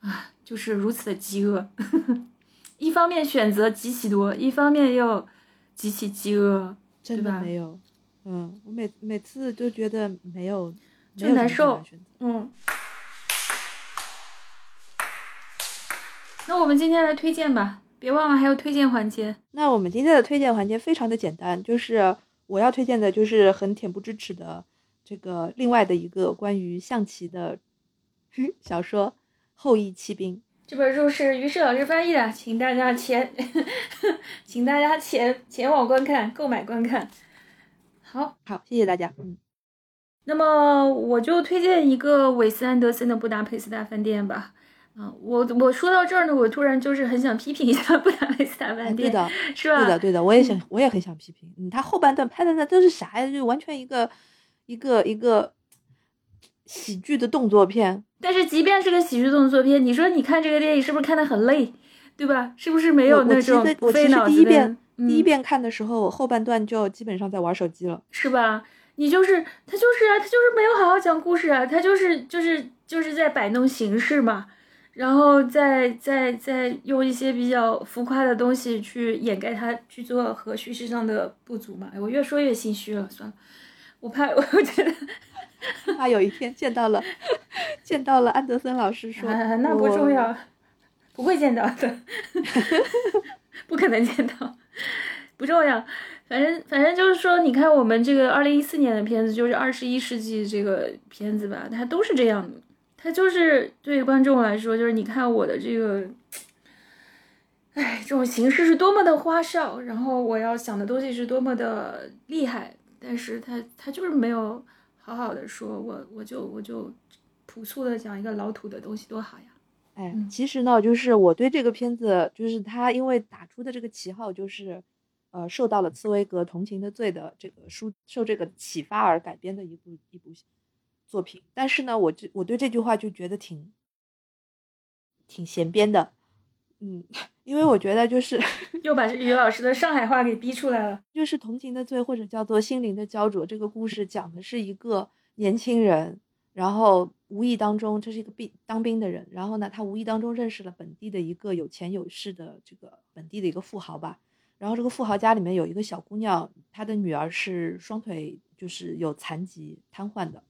A: 啊，就是如此的饥饿，一方面选择极其多，一方面又极其饥饿，
B: 真
A: 对吧
B: 的没有。嗯，我每每次都觉得没有，
A: 就难受嗯。那我们今天来推荐吧，别忘了还有推荐环节。
B: 那我们今天的推荐环节非常的简单，就是我要推荐的就是很恬不知耻的这个另外的一个关于象棋的 小说《后羿骑兵》。
A: 这本书是于适老师翻译的，请大家前，请大家前前往观看，购买观看。好，
B: 好，谢谢大家。嗯，
A: 那么我就推荐一个韦斯安德森的《布达佩斯大饭店》吧。啊，我我说到这儿呢，我突然就是很想批评一下《布达佩斯大饭店》，
B: 对的，
A: 是吧？
B: 对的，对的，我也想，我也很想批评。嗯，他后半段拍的那都是啥呀？就完全一个一个一个喜剧的动作片。
A: 但是即便是个喜剧动作片，你说你看这个电影是不是看得很累，对吧？是不是没有那种
B: 我其
A: 费脑子
B: 第一遍
A: 的
B: 第一遍看的时候，我后半段就基本上在玩手机了。
A: 是吧？你就是他就是啊，他就是没有好好讲故事啊，他就是就是就是在摆弄形式嘛，然后再再再用一些比较浮夸的东西去掩盖他剧作和叙事上的不足嘛。哎我越说越心虚了，算了，我怕 我觉得
B: 怕有一天见到了见到了安德森老师说，
A: 啊，那不重要，不会见到的，不可能见到，不重要。反正反正就是说，你看我们这个二零一四年的片子，就是二十一世纪这个片子吧，它都是这样的。它就是对观众来说，就是你看我的这个，哎，这种形式是多么的花哨，然后我要想的东西是多么的厉害，但是他他就是没有好好的说，我我就我就朴素的讲一个老土的东西多好呀。
B: 哎
A: 嗯，
B: 其实呢，就是我对这个片子，就是他因为打出的这个旗号，就是呃受到了茨威格《同情的罪》的这个书受这个启发而改编的一部一部作品。但是呢，我这我对这句话就觉得挺挺闲编的，嗯，因为我觉得就是
A: 又把于老师的上海话给逼出来了。
B: 就是《同情的罪》或者叫做《心灵的焦灼》这个故事，讲的是一个年轻人，然后无意当中，这是一个兵当兵的人，然后呢，他无意当中认识了本地的一个有钱有势的这个本地的一个富豪吧，然后这个富豪家里面有一个小姑娘，她的女儿是双腿就是有残疾瘫痪的，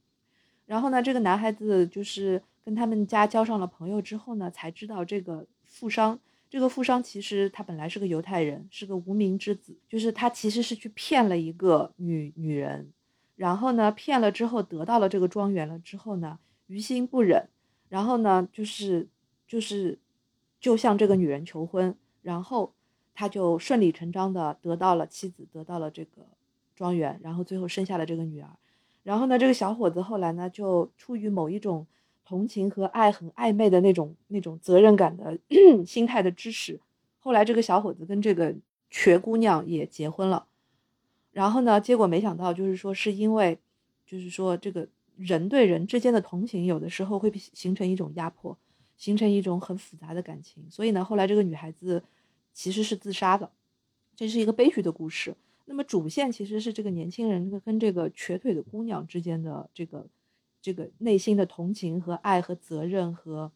B: 然后呢，这个男孩子就是跟他们家交上了朋友之后呢，才知道这个富商。这个富商其实他本来是个犹太人，是个无名之子，就是他其实是去骗了一个女女人，然后呢骗了之后得到了这个庄园了之后呢，于心不忍，然后呢就是就是就向这个女人求婚，然后他就顺理成章的得到了妻子，得到了这个庄园，然后最后生下了这个女儿，然后呢这个小伙子后来呢就出于某一种同情和爱很暧昧的那种那种责任感的 心态的支持，后来这个小伙子跟这个瘸姑娘也结婚了，然后呢，结果没想到就是说是因为，就是说这个人对人之间的同情有的时候会形成一种压迫，形成一种很复杂的感情，所以呢，后来这个女孩子其实是自杀的，这是一个悲剧的故事。那么主线其实是这个年轻人跟这个瘸腿的姑娘之间的这个这个内心的同情和爱和责任和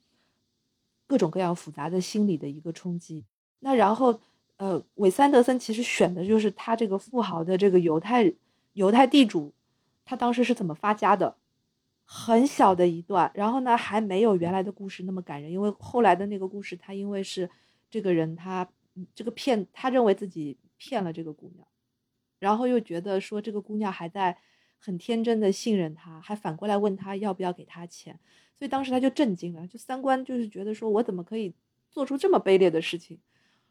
B: 各种各样复杂的心理的一个冲击。那然后，呃，韦斯德森其实选的就是他这个富豪的这个犹太犹太地主，他当时是怎么发家的，很小的一段。然后呢，还没有原来的故事那么感人，因为后来的那个故事，他因为是这个人他这个骗，他认为自己骗了这个姑娘。然后又觉得说这个姑娘还在很天真的信任他，还反过来问他要不要给他钱，所以当时他就震惊了，就三观就是觉得说我怎么可以做出这么卑劣的事情？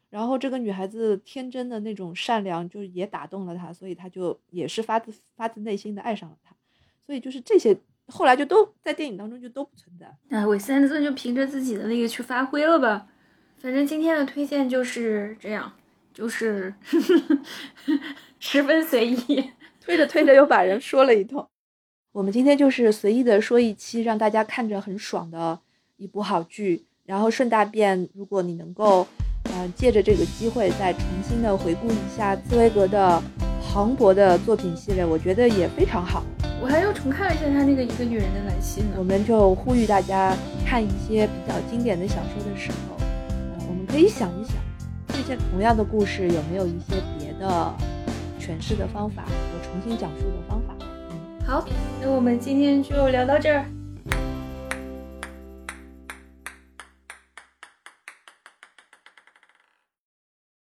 B: 然后这个女孩子天真的那种善良，就也打动了他，所以他就也是发自发自内心的爱上了他，所以就是这些后来就都在电影当中就都不存在。
A: 那韦斯安德森就凭着自己的那个去发挥了吧。反正今天的推荐就是这样，就是 十分随意。
B: 推着推着又把人说了一通。我们今天就是随意的说一期，让大家看着很爽的一部好剧，然后顺大便，如果你能够，呃，借着这个机会再重新的回顾一下茨威格的磅礴的作品系列，我觉得也非常好。
A: 我还又重看了一下他那个《一个女人的来信》
B: 我。们就呼吁大家看一些比较经典的小说的时候，呃，我们可以想一想，这些同样的故事有没有一些别的诠释的方法和重新讲述的方法。
A: 好，那我们今天就聊到这儿，